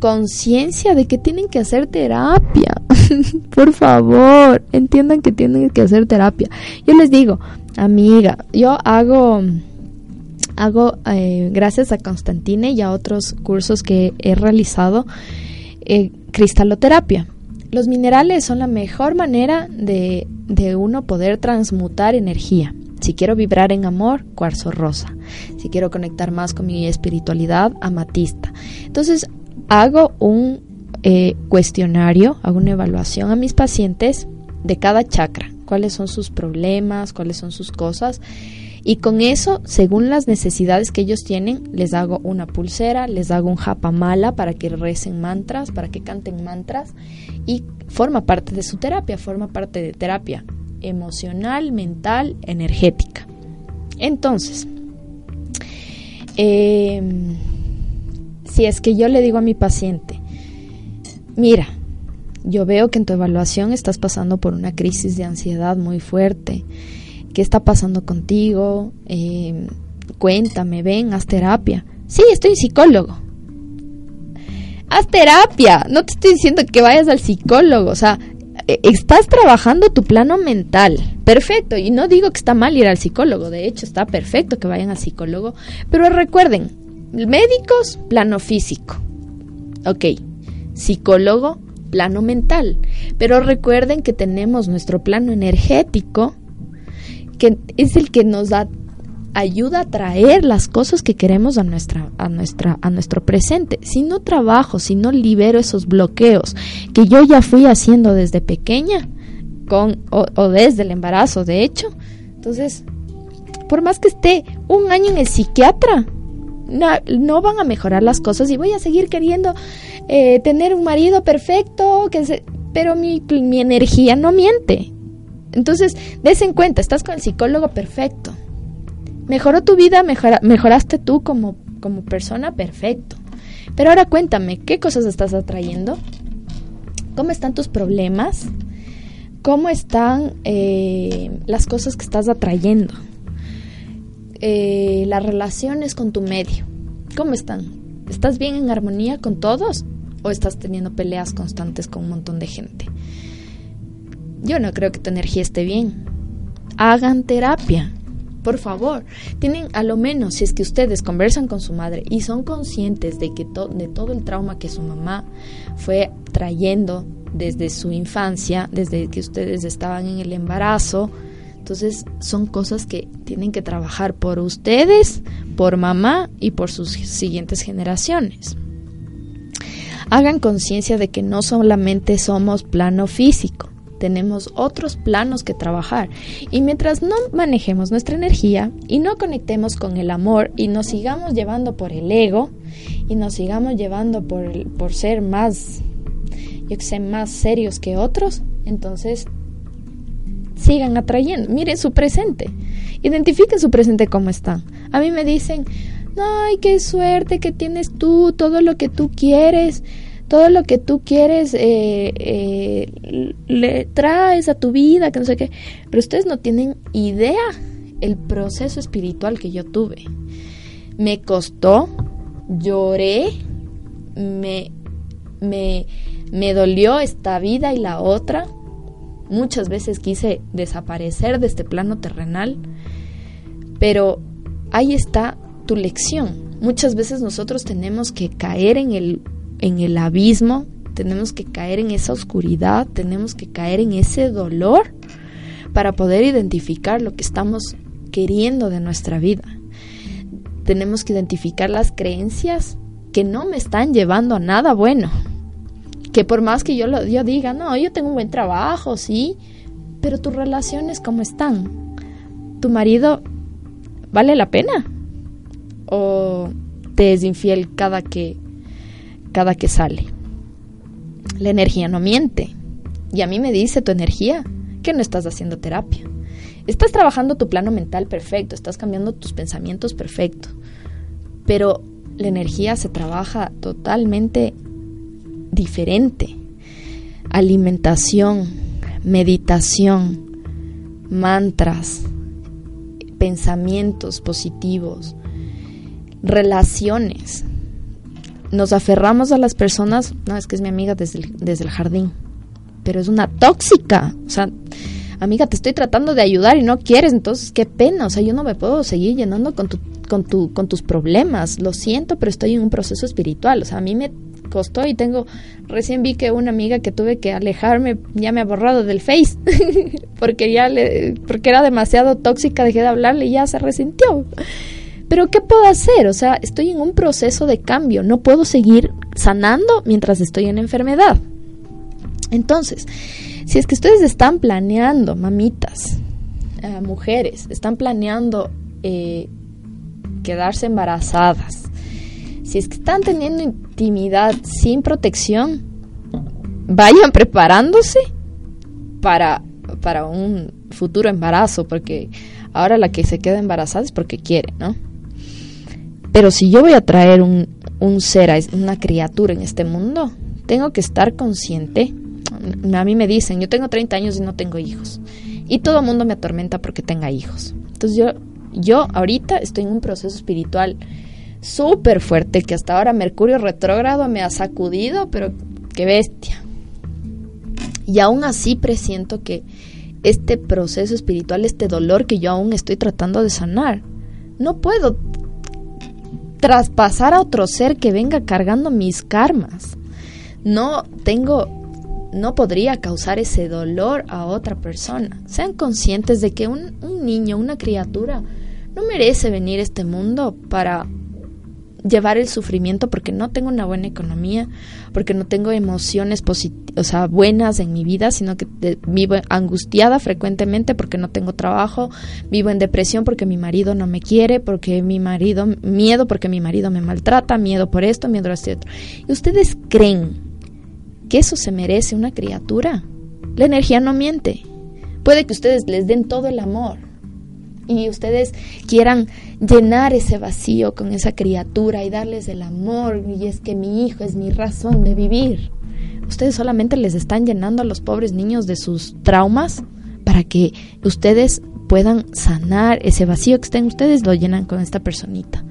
C: conciencia de que tienen que hacer terapia. por favor, entiendan que tienen que hacer terapia. Yo les digo, amiga, yo hago hago, eh, gracias a Constantine y a otros cursos que he realizado, eh, cristaloterapia. Los minerales son la mejor manera de, de uno poder transmutar energía. Si quiero vibrar en amor, cuarzo rosa. Si quiero conectar más con mi espiritualidad, amatista. Entonces, hago un eh, cuestionario, hago una evaluación a mis pacientes de cada chakra, cuáles son sus problemas, cuáles son sus cosas y con eso, según las necesidades que ellos tienen, les hago una pulsera, les hago un japamala para que recen mantras, para que canten mantras y forma parte de su terapia, forma parte de terapia emocional, mental, energética. Entonces, em, si es que yo le digo a mi paciente, mira, yo veo que en tu evaluación estás pasando por una crisis de ansiedad muy fuerte, ¿Qué está pasando contigo? Eh, cuéntame, ven, haz terapia. Sí, estoy psicólogo. Haz terapia. No te estoy diciendo que vayas al psicólogo. O sea, e, estás trabajando tu plano mental. Perfecto. Y no digo que está mal ir al psicólogo. De hecho, está perfecto que vayan al psicólogo. Pero recuerden, médicos, plano físico. Ok. Psicólogo, plano mental. Pero recuerden que tenemos nuestro plano energético que es el que nos da ayuda a traer las cosas que queremos a nuestra a nuestra a nuestro presente. Si no trabajo, si no libero esos bloqueos que yo ya fui haciendo desde pequeña, con o, desde el embarazo, de hecho. Entonces, por más que esté un año en el psiquiatra, no, no van a mejorar las cosas y voy a seguir queriendo eh, tener un marido perfecto, que se, pero mi, mi energía no miente. Entonces, des en cuenta, estás con el psicólogo perfecto. Mejoró tu vida, mejora, mejoraste tú como, persona, perfecto. Pero ahora cuéntame, ¿qué cosas estás atrayendo? ¿Cómo están tus problemas? ¿Cómo están eh, las cosas que estás atrayendo? Eh, las relaciones con tu medio. ¿Cómo están? ¿Estás bien en armonía con todos? ¿O estás teniendo peleas constantes con un montón de gente? Yo no creo que tu energía esté bien. Hagan terapia. Por favor, tienen a lo menos, si es que ustedes conversan con su madre y son conscientes de que de todo el trauma que su mamá fue trayendo desde su infancia, desde que ustedes estaban en el embarazo, entonces son cosas que tienen que trabajar por ustedes, por mamá y por sus siguientes generaciones. Hagan conciencia de que no solamente somos plano físico, tenemos otros planos que trabajar. Y mientras no manejemos nuestra energía y no conectemos con el amor y nos sigamos llevando por el ego y nos sigamos llevando por, por ser más, yo que sé, más serios que otros, entonces sigan atrayendo. Miren su presente. Identifiquen su presente como está. A mí me dicen, ay, qué suerte que tienes tú, todo lo que tú quieres, todo lo que tú quieres eh, eh, le traes a tu vida, que no sé qué. Pero ustedes no tienen idea el proceso espiritual que yo tuve. Me costó, lloré, me, me, me dolió esta vida y la otra, Muchas veces quise desaparecer de este plano terrenal, pero ahí está tu lección. Muchas veces nosotros tenemos que caer en el, en el abismo, tenemos que caer en esa oscuridad, tenemos que caer en ese dolor para poder identificar lo que estamos queriendo de nuestra vida. Tenemos que identificar las creencias que no me están llevando a nada bueno que por más que yo, lo, yo diga, no, yo tengo un buen trabajo, sí, pero tus relaciones, ¿cómo están? ¿Tu marido vale la pena? ¿O te es infiel cada que, cada que sale? La energía no miente. Y a mí me dice tu energía que no estás haciendo terapia. Estás trabajando tu plano mental perfecto, estás cambiando tus pensamientos perfecto. Pero la energía se trabaja totalmente diferente. Alimentación, meditación, mantras, pensamientos positivos, relaciones. Nos aferramos a las personas, no, es que es mi amiga desde el, desde el jardín, pero es una tóxica. O sea, amiga, te estoy tratando de ayudar y no quieres, entonces qué pena. O sea, yo no me puedo seguir llenando con, tu, con, tu, con tus problemas. Lo siento, pero estoy en un proceso espiritual. O sea, a mí me costó y tengo, recién vi que una amiga que tuve que alejarme ya me ha borrado del Face porque ya le, porque era demasiado tóxica, dejé de hablarle y ya se resintió. Pero ¿qué puedo hacer? O sea, estoy en un proceso de cambio, no puedo seguir sanando mientras estoy en enfermedad. Entonces, si es que ustedes están planeando, mamitas, eh, mujeres, están planeando eh, quedarse embarazadas, si es que están teniendo intimidad sin protección, vayan preparándose para, para un futuro embarazo, porque ahora la que se queda embarazada es porque quiere, ¿no? Pero si yo voy a traer un, un ser, una criatura en este mundo, tengo que estar consciente. A mí me dicen, yo tengo 30 años y no tengo hijos. Y todo el mundo me atormenta porque tenga hijos. Entonces yo, yo ahorita estoy en un proceso espiritual súper fuerte que hasta ahora Mercurio retrógrado me ha sacudido, pero qué bestia. Y aún así presiento que este proceso espiritual, este dolor que yo aún estoy tratando de sanar, no puedo traspasar a otro ser que venga cargando mis karmas. No tengo, no podría causar ese dolor a otra persona. Sean conscientes de que un, un niño, una criatura, no merece venir a este mundo para llevar el sufrimiento porque no tengo una buena economía, porque no tengo emociones o sea, buenas en mi vida, sino que vivo angustiada frecuentemente porque no tengo trabajo, vivo en depresión porque mi marido no me quiere, porque mi marido, miedo porque mi marido me maltrata, miedo por esto, miedo por esto otro. ¿Y ustedes creen que eso se merece una criatura? La energía no miente. Puede que ustedes les den todo el amor, y ustedes quieran llenar ese vacío con esa criatura y darles el amor y es que mi hijo es mi razón de vivir. Ustedes solamente les están llenando a los pobres niños de sus traumas para que ustedes puedan sanar ese vacío que estén ustedes lo llenan con esta personita.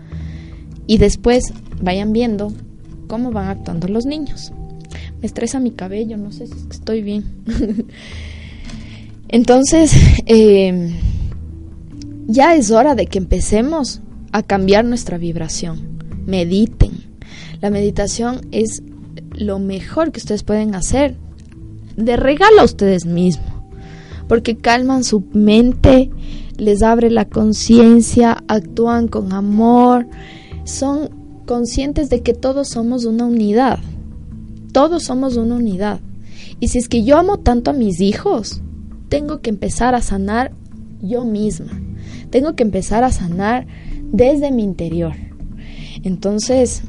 C: Y después vayan viendo cómo van actuando los niños. Me estresa mi cabello, no sé si estoy bien. Entonces, eh, ya es hora de que empecemos a cambiar nuestra vibración. Mediten. La meditación es lo mejor que ustedes pueden hacer. De regalo a ustedes mismos. Porque calman su mente, les abre la conciencia, actúan con amor, son conscientes de que todos somos una unidad. Todos somos una unidad. Y si es que yo amo tanto a mis hijos, tengo que empezar a sanar yo misma. Tengo que empezar a sanar desde mi interior. Entonces,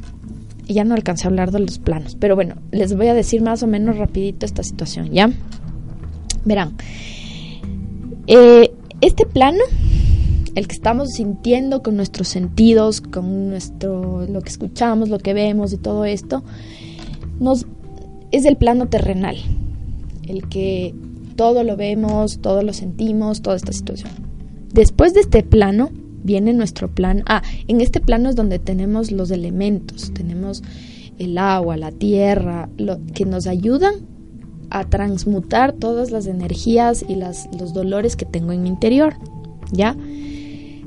C: ya no alcancé a hablar de los planos, pero bueno, les voy a decir más o menos rapidito esta situación, ¿ya? Verán, eh, este plano, el que estamos sintiendo con nuestros sentidos, con nuestro, lo que escuchamos, lo que vemos y todo esto, nos, es el plano terrenal, el que todo lo vemos, todo lo sentimos, toda esta situación. Después de este plano viene nuestro plan. Ah, en este plano es donde tenemos los elementos, tenemos el agua, la tierra, lo, que nos ayudan a transmutar todas las energías y las, los dolores que tengo en mi interior. ¿Ya?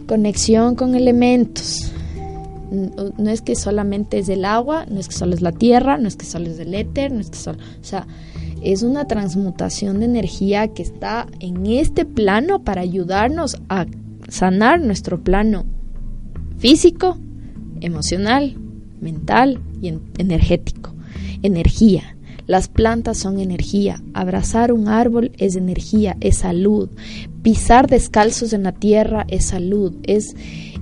C: Conexión con elementos. No es que solamente es el agua, no es que solo es la tierra, no es que solo es el éter, no es que solo... O sea, es una transmutación de energía que está en este plano para ayudarnos a sanar nuestro plano físico, emocional, mental y energético. Energía. Las plantas son energía. Abrazar un árbol es energía, es salud. Pisar descalzos en la tierra es salud, es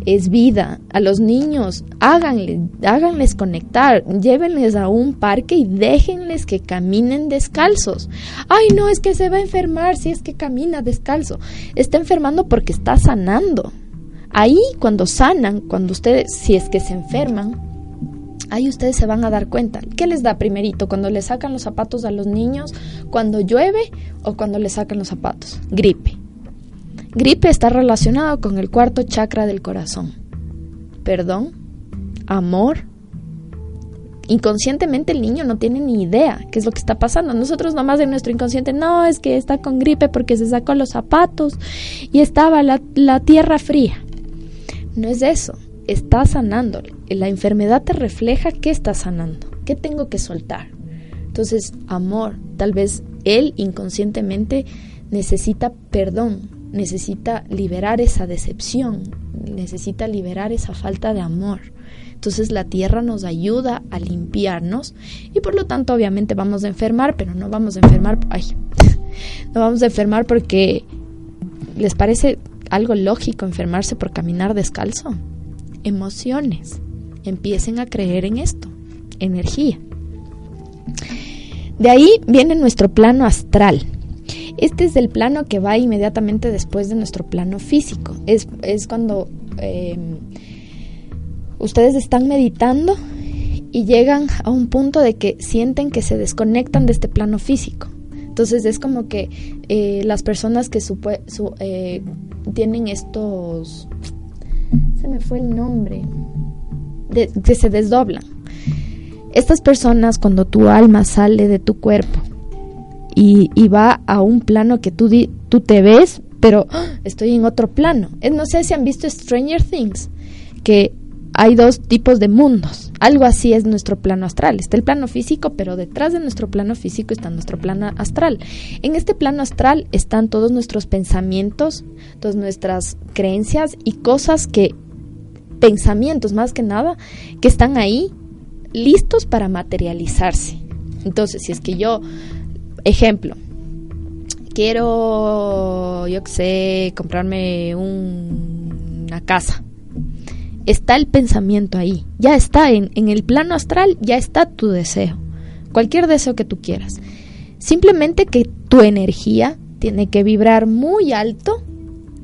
C: es vida. A los niños, háganles, háganles conectar, llévenles a un parque y déjenles que caminen descalzos. Ay, no, es que se va a enfermar si es que camina descalzo. Está enfermando porque está sanando. Ahí cuando sanan, cuando ustedes, si es que se enferman, ahí ustedes se van a dar cuenta. ¿Qué les da primerito? Cuando le sacan los zapatos a los niños, cuando llueve o cuando le sacan los zapatos. Gripe. Gripe está relacionado con el cuarto chakra del corazón. Perdón, amor. Inconscientemente el niño no tiene ni idea qué es lo que está pasando. Nosotros nomás en nuestro inconsciente, no, es que está con gripe porque se sacó los zapatos y estaba la, tierra fría. No es eso, está sanando. La enfermedad te refleja qué está sanando, qué tengo que soltar. Entonces, amor, tal vez él inconscientemente necesita perdón, necesita liberar esa decepción, necesita liberar esa falta de amor. Entonces la tierra nos ayuda a limpiarnos y por lo tanto obviamente vamos a enfermar, pero no vamos a enfermar, ay, no vamos a enfermar porque les parece algo lógico enfermarse por caminar descalzo. Emociones. Empiecen a creer en esto. Energía. De ahí viene nuestro plano astral este es el plano que va inmediatamente después de nuestro plano físico. Es, cuando em, ustedes están meditando y llegan a un punto de que sienten que se desconectan de este plano físico. Entonces es como que eh, las personas que eh, tienen estos... Se me fue el nombre. que se desdoblan. Estas personas cuando tu alma sale de tu cuerpo y, va a un plano que tú, tú te ves, pero ¡ah! estoy en otro plano. No sé si han visto Stranger Things, que hay dos tipos de mundos. Algo así es nuestro plano astral. Está el plano físico, pero detrás de nuestro plano físico está nuestro plano astral. En este plano astral están todos nuestros pensamientos, todas nuestras creencias y cosas que pensamientos más que nada que están ahí listos para materializarse. Entonces, si es que yo, ejemplo, quiero, yo qué sé, comprarme una casa. Está el pensamiento ahí, ya está en, en el plano astral, ya está tu deseo, cualquier deseo que tú quieras. Simplemente que tu energía tiene que vibrar muy alto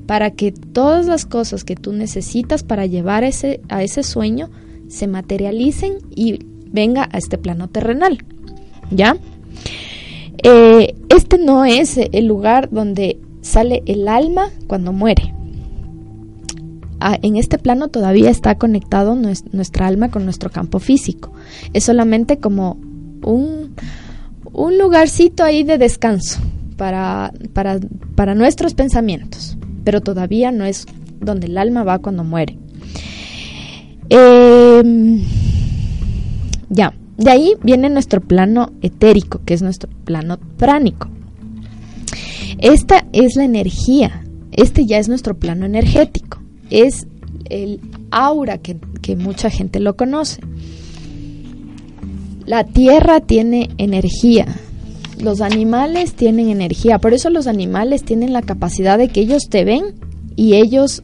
C: para que todas las cosas que tú necesitas para llevar ese, a ese sueño se materialicen y venga a este plano terrenal. ¿Ya? Eh, este no es el lugar donde sale el alma cuando muere. Ah, en este plano todavía está conectado nuestra alma con nuestro campo físico. Es solamente como un, un lugarcito ahí de descanso para, para, para nuestros pensamientos, pero todavía no es donde el alma va cuando muere. Em, ya, de ahí viene nuestro plano etérico, que es nuestro plano pránico. Esta es la energía, este ya es nuestro plano energético, es el aura que, que mucha gente lo conoce. La tierra tiene energía, los animales tienen energía, por eso los animales tienen la capacidad de que ellos te ven y ellos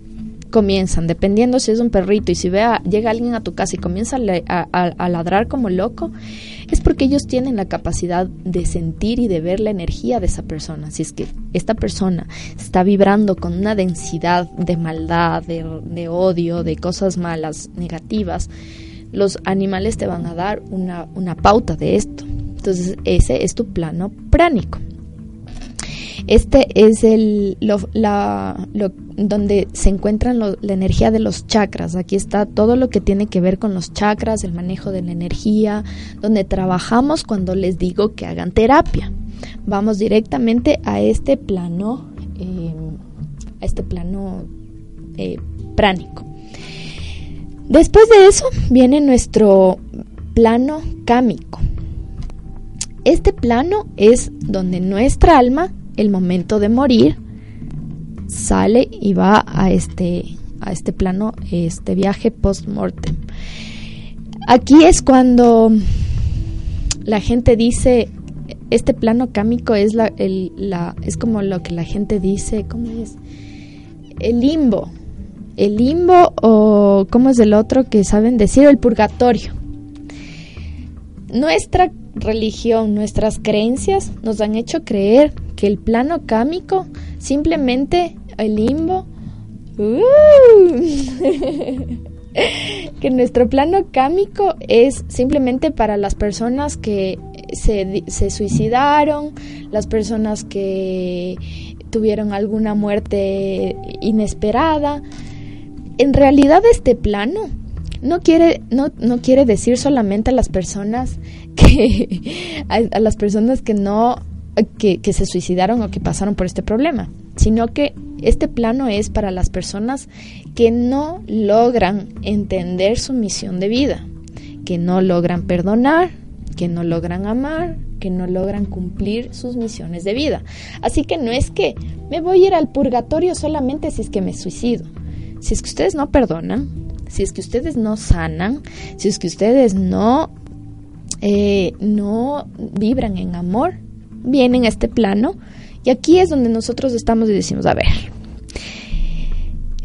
C: comienzan, dependiendo si es un perrito y si vea, llega alguien a tu casa y comienza a, ladrar como loco, es porque ellos tienen la capacidad de sentir y de ver la energía de esa persona. Si es que esta persona está vibrando con una densidad de maldad, de, odio, de cosas malas, negativas, los animales te van a dar una, una pauta de esto. Entonces ese es tu plano pránico. Este es el donde se encuentra la energía de los chakras. Aquí está todo lo que tiene que ver con los chakras, el manejo de la energía, donde trabajamos cuando les digo que hagan terapia. Vamos directamente a este plano, eh, a este plano eh, pránico. Después de eso viene nuestro plano cámico. Este plano es donde nuestra alma el momento de morir, sale y va a este, a este plano, este viaje post-mortem. Aquí es cuando la gente dice, este plano cámico es, la, la, es como lo que la gente dice, ¿cómo es? El limbo. El limbo o, ¿cómo es el otro que saben decir? El purgatorio. Nuestra religión, nuestras creencias nos han hecho creer que el plano cámico, simplemente el limbo, uh, que nuestro plano cámico es simplemente para las personas que se, se suicidaron, las personas que tuvieron alguna muerte inesperada. En realidad este plano no quiere, no, no quiere decir solamente a las personas a, las personas que no que, se suicidaron o que pasaron por este problema, sino que este plano es para las personas que no logran entender su misión de vida, que no logran perdonar, que no logran amar, que no logran cumplir sus misiones de vida. Así que no es que me voy a ir al purgatorio solamente si es que me suicido. Si es que ustedes no perdonan, si es que ustedes no sanan, si es que ustedes no eh, no vibran en amor, vienen a este plano y aquí es donde nosotros estamos y decimos, a ver,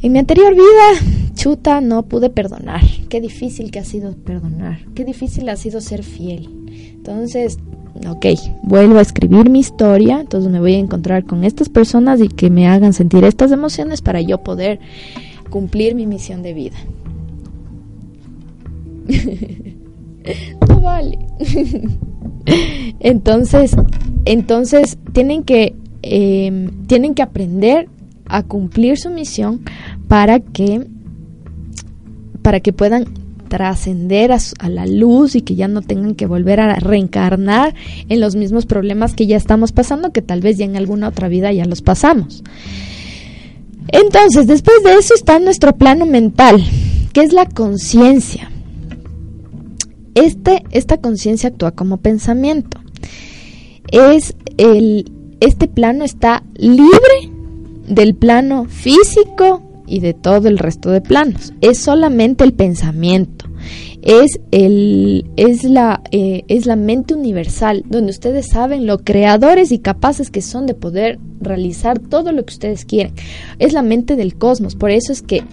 C: en mi anterior vida, chuta, no pude perdonar. Qué difícil que ha sido perdonar, qué difícil ha sido ser fiel. Entonces, ok, vuelvo a escribir mi historia, entonces me voy a encontrar con estas personas y que me hagan sentir estas emociones para yo poder cumplir mi misión de vida. no vale. entonces, entonces tienen que, em, tienen que aprender a cumplir su misión para que, para que puedan trascender a, a, la luz y que ya no tengan que volver a reencarnar en los mismos problemas que ya estamos pasando, que tal vez ya en alguna otra vida ya los pasamos. Entonces, después de eso está nuestro plano mental, que es la conciencia. Este, esta conciencia actúa como pensamiento. Es el, este plano está libre del plano físico y de todo el resto de planos. Es solamente el pensamiento. Es, el, es, la, eh, es la mente universal, donde ustedes saben lo creadores y capaces que son de poder realizar todo lo que ustedes quieren. Es la mente del cosmos. Por eso es que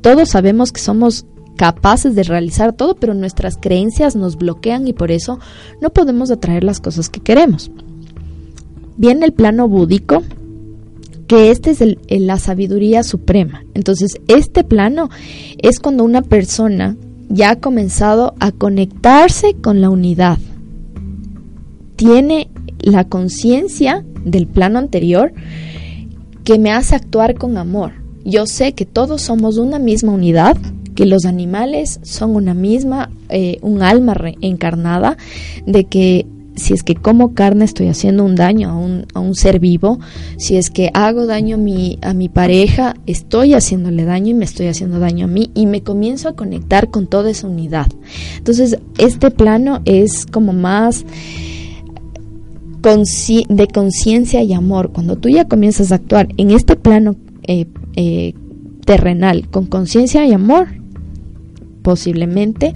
C: todos sabemos que somos capaces de realizar todo, pero nuestras creencias nos bloquean y por eso no podemos atraer las cosas que queremos. Viene el plano búdico, que este es la sabiduría suprema. Entonces, este plano es cuando una persona ya ha comenzado a conectarse con la unidad. Tiene la conciencia del plano anterior que me hace actuar con amor. Yo sé que todos somos una misma unidad que los animales son una misma, eh, un alma reencarnada, de que si es que como carne estoy haciendo un daño a un, a un ser vivo, si es que hago daño a mi, a mi pareja, estoy haciéndole daño y me estoy haciendo daño a mí y me comienzo a conectar con toda esa unidad. Entonces, este plano es como más de conciencia y amor. Cuando tú ya comienzas a actuar en este plano eh, eh, terrenal con conciencia y amor, posiblemente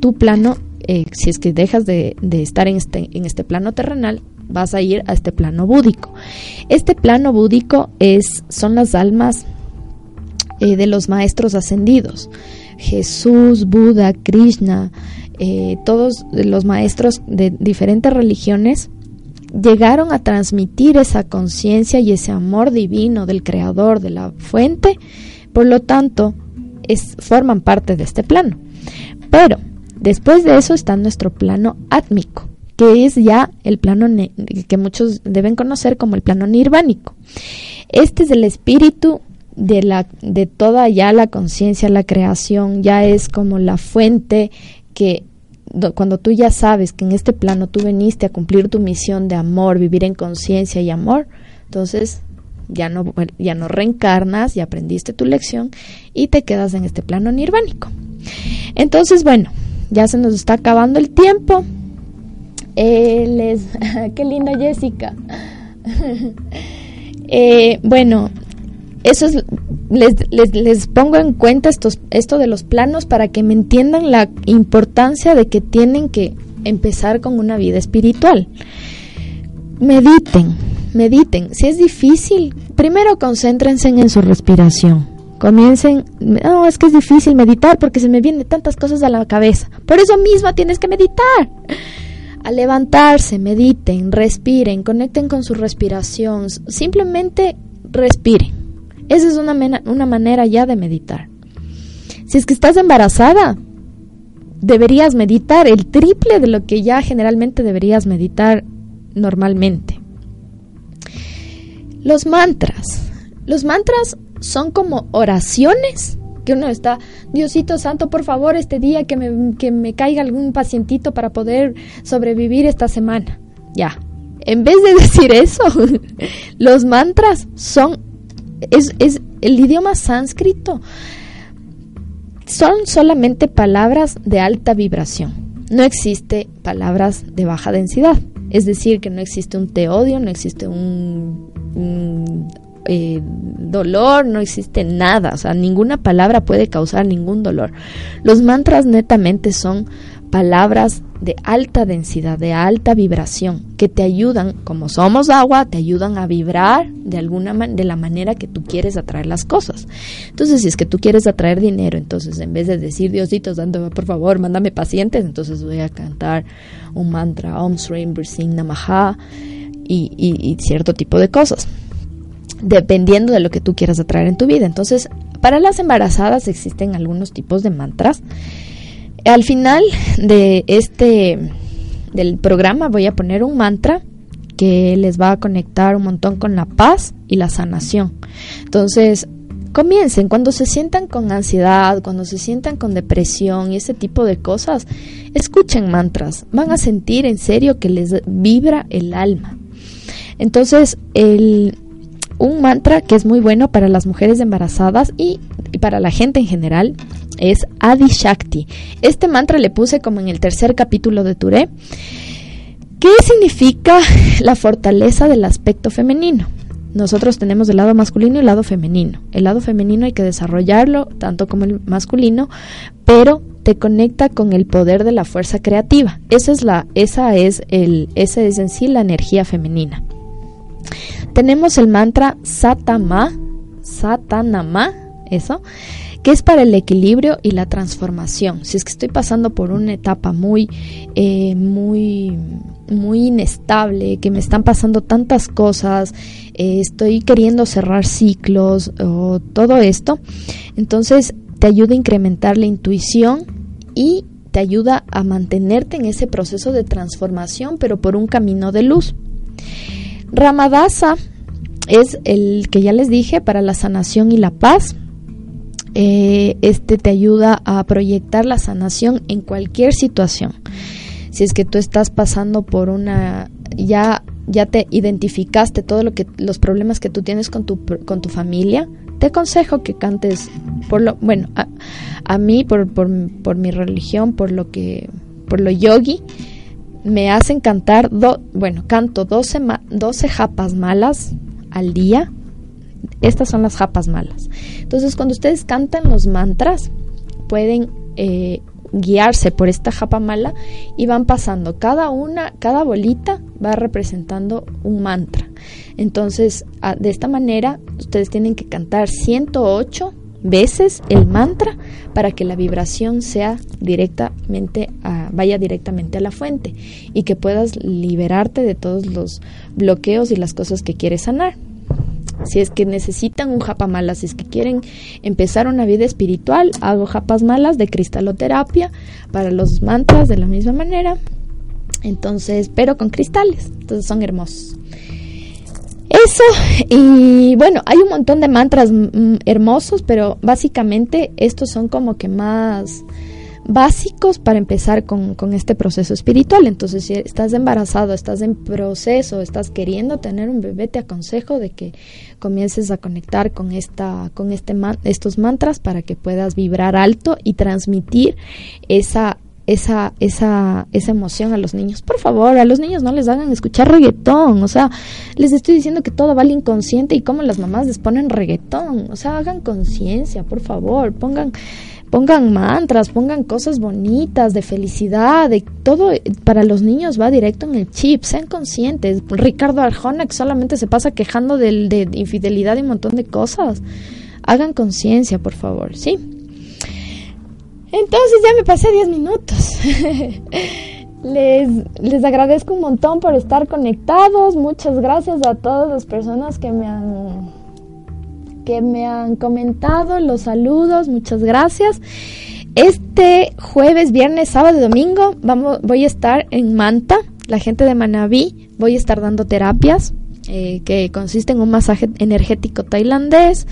C: tu plano, eh, si es que dejas de, estar en este, en este plano terrenal, vas a ir a este plano búdico. Este plano búdico es, son las almas eh, de los maestros ascendidos. Jesús, Buda, Krishna, eh, todos los maestros de diferentes religiones llegaron a transmitir esa conciencia y ese amor divino del creador, de la fuente. Por lo tanto, forman parte de este plano. Pero después de eso está nuestro plano átmico, que es ya el plano que muchos deben conocer como el plano nirvánico. Este es el espíritu de, la, de toda ya la conciencia, la creación, ya es como la fuente que cuando tú ya sabes que en este plano tú veniste a cumplir tu misión de amor, vivir en conciencia y amor, entonces ya no, ya no reencarnas, ya aprendiste tu lección y te quedas en este plano nirvánico. Entonces, bueno, ya se nos está acabando el tiempo. Eh, qué linda Jessica. Eh, bueno, eso es, les, les, les, pongo en cuenta esto de los planos para que me entiendan la importancia de que tienen que empezar con una vida espiritual. Mediten, mediten. Si es difícil, primero concéntrense en su respiración. Comiencen, no, es que es difícil meditar porque se me vienen tantas cosas a la cabeza. Por eso mismo tienes que meditar. A levantarse, mediten, respiren, conecten con su respiración. Simplemente respiren. Esa es una, una manera ya de meditar. Si es que estás embarazada, deberías meditar el triple de lo que ya generalmente deberías meditar normalmente. Los mantras. Los mantras son como oraciones que uno está, Diosito Santo, por favor, este día que me, que me caiga algún pacientito para poder sobrevivir esta semana. Ya. En vez de decir eso, los mantras son, es, es el idioma sánscrito. Son solamente palabras de alta vibración. No existe palabras de baja densidad. Es decir, que no existe un te odio, no existe un eh, dolor, no existe nada, o sea, ninguna palabra puede causar ningún dolor. Los mantras netamente son palabras de alta densidad, de alta vibración, que te ayudan, como somos agua, te ayudan a vibrar de alguna de la manera que tú quieres atraer las cosas. Entonces, si es que tú quieres atraer dinero, entonces en vez de decir Diosito Santo, por favor, mándame pacientes, entonces voy a cantar un mantra Om Singh Namaha y, cierto tipo de cosas, dependiendo de lo que tú quieras atraer en tu vida. Entonces, para las embarazadas existen algunos tipos de mantras. Al final de este del programa voy a poner un mantra que les va a conectar un montón con la paz y la sanación. Entonces, comiencen cuando se sientan con ansiedad, cuando se sientan con depresión y ese tipo de cosas, escuchen mantras, van a sentir en serio que les vibra el alma. Entonces, el, un mantra que es muy bueno para las mujeres embarazadas y, para la gente en general es Adi Shakti. Este mantra le puse como en el tercer capítulo de Touré. ¿Qué significa la fortaleza del aspecto femenino? nosotros tenemos el lado masculino y el lado femenino. El lado femenino hay que desarrollarlo tanto como el masculino, pero te conecta con el poder de la fuerza creativa. Esa es la esa es el esa es en sí la energía femenina. Tenemos el mantra Satama, Satanama, eso, que es para el equilibrio y la transformación. Si es que estoy pasando por una etapa muy, eh, muy, muy inestable, que me están pasando tantas cosas, eh, estoy queriendo cerrar ciclos o todo esto, entonces te ayuda a incrementar la intuición y te ayuda a mantenerte en ese proceso de transformación, pero por un camino de luz. Ramadasa es el que ya les dije para la sanación y la paz. Eh, este te ayuda a proyectar la sanación en cualquier situación. Si es que tú estás pasando por una ya ya te identificaste todo lo que los problemas que tú tienes con tu con tu familia, te aconsejo que cantes por lo bueno a, mí por, por, por, mi religión, por lo que por lo yogi me hacen cantar do, bueno, canto 12 12 japas malas al día estas son las japas malas. Entonces, cuando ustedes cantan los mantras, pueden eh, guiarse por esta japa mala y van pasando. Cada una, cada bolita va representando un mantra. Entonces, de esta manera, ustedes tienen que cantar 108 veces el mantra para que la vibración sea directamente vaya directamente a la fuente y que puedas liberarte de todos los bloqueos y las cosas que quieres sanar si es que necesitan un japa mala, si es que quieren empezar una vida espiritual, hago japas malas de cristaloterapia para los mantras de la misma manera. Entonces, pero con cristales, entonces son hermosos. Eso, y bueno, hay un montón de mantras mm, hermosos, pero básicamente estos son como que más básicos para empezar con, este proceso espiritual. Entonces, si estás embarazado, estás en proceso, estás queriendo tener un bebé, te aconsejo de que comiences a conectar con esta, con este estos mantras para que puedas vibrar alto y transmitir esa esa, esa, esa emoción a los niños. Por favor, a los niños no les hagan escuchar reggaetón. O sea, les estoy diciendo que todo va al inconsciente y cómo las mamás les ponen reggaetón. O sea, hagan conciencia, por favor. Pongan pongan mantras, pongan cosas bonitas de felicidad, de todo para los niños va directo en el chip, sean conscientes. Ricardo Arjona que solamente se pasa quejando de, de infidelidad y un montón de cosas. Hagan conciencia, por favor, ¿sí? Entonces ya me pasé 10 minutos. les, les agradezco un montón por estar conectados. Muchas gracias a todas las personas que me han que me han comentado, los saludos, muchas gracias. Este jueves, viernes, sábado y domingo vamos, voy a estar en Manta, la gente de Manabí, voy a estar dando terapias eh, que consisten en un masaje energético tailandés,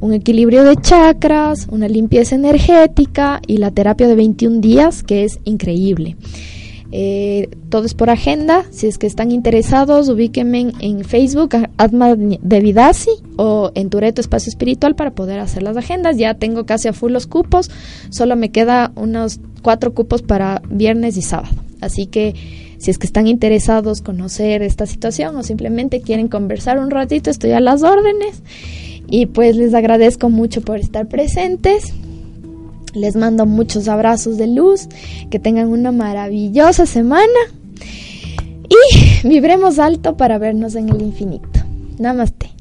C: un equilibrio de chakras, una limpieza energética y la terapia de 21 días que es increíble. Eh, todo es por agenda. Si es que están interesados, ubíquenme en, Facebook, Atma de Vidasi o en Tureto Espacio Espiritual para poder hacer las agendas. Ya tengo casi a full los cupos, solo me queda unos cuatro cupos para viernes y sábado. Así que si es que están interesados conocer esta situación o simplemente quieren conversar un ratito, estoy a las órdenes. Y pues les agradezco mucho por estar presentes. Les mando muchos abrazos de luz, que tengan una maravillosa semana y vibremos alto para vernos en el infinito. Namaste.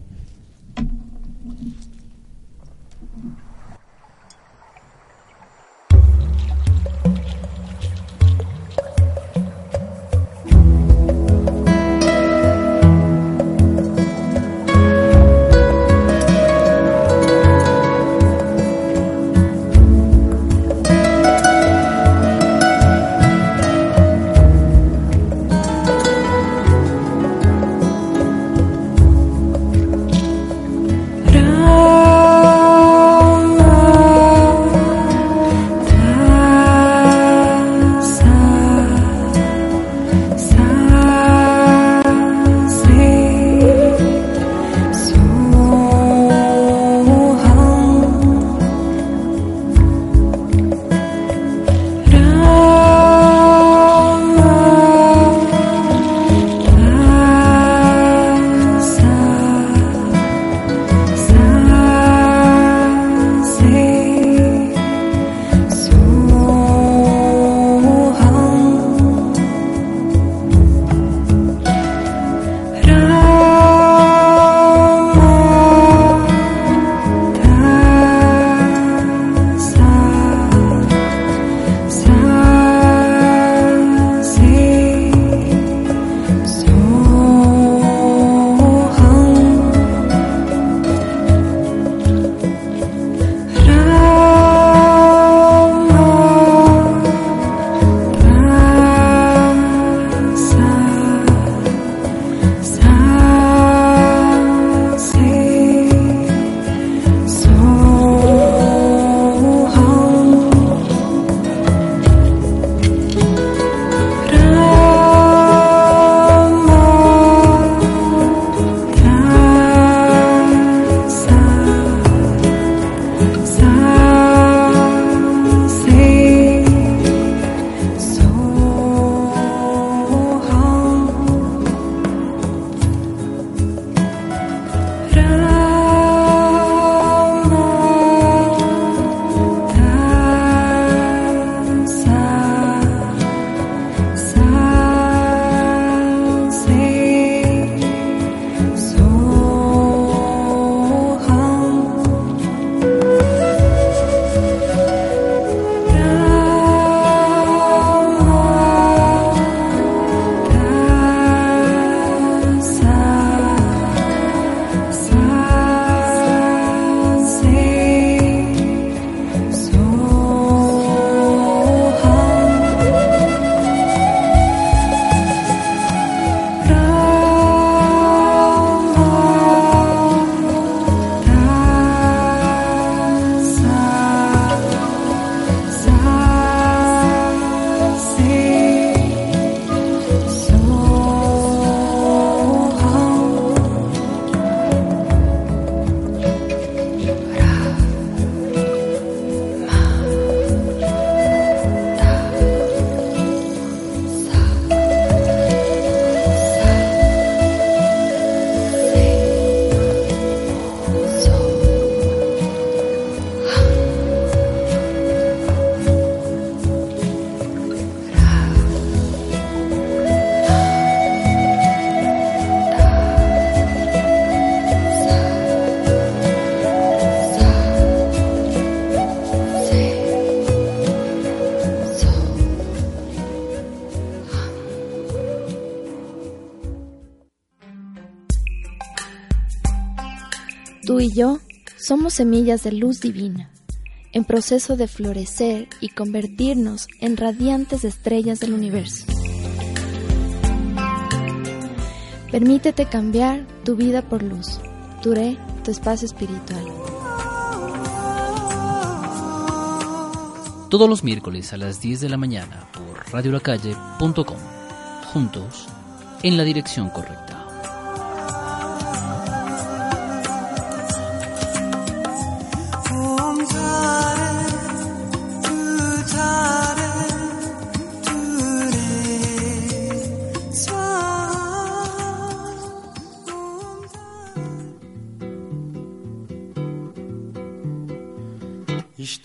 C: Somos semillas de luz divina, en proceso de florecer y convertirnos en radiantes estrellas del universo. Permítete cambiar tu vida por luz. Duré tu espacio espiritual.
E: Todos los miércoles a las 10 de la mañana por radiolacalle.com. Juntos, en la dirección correcta.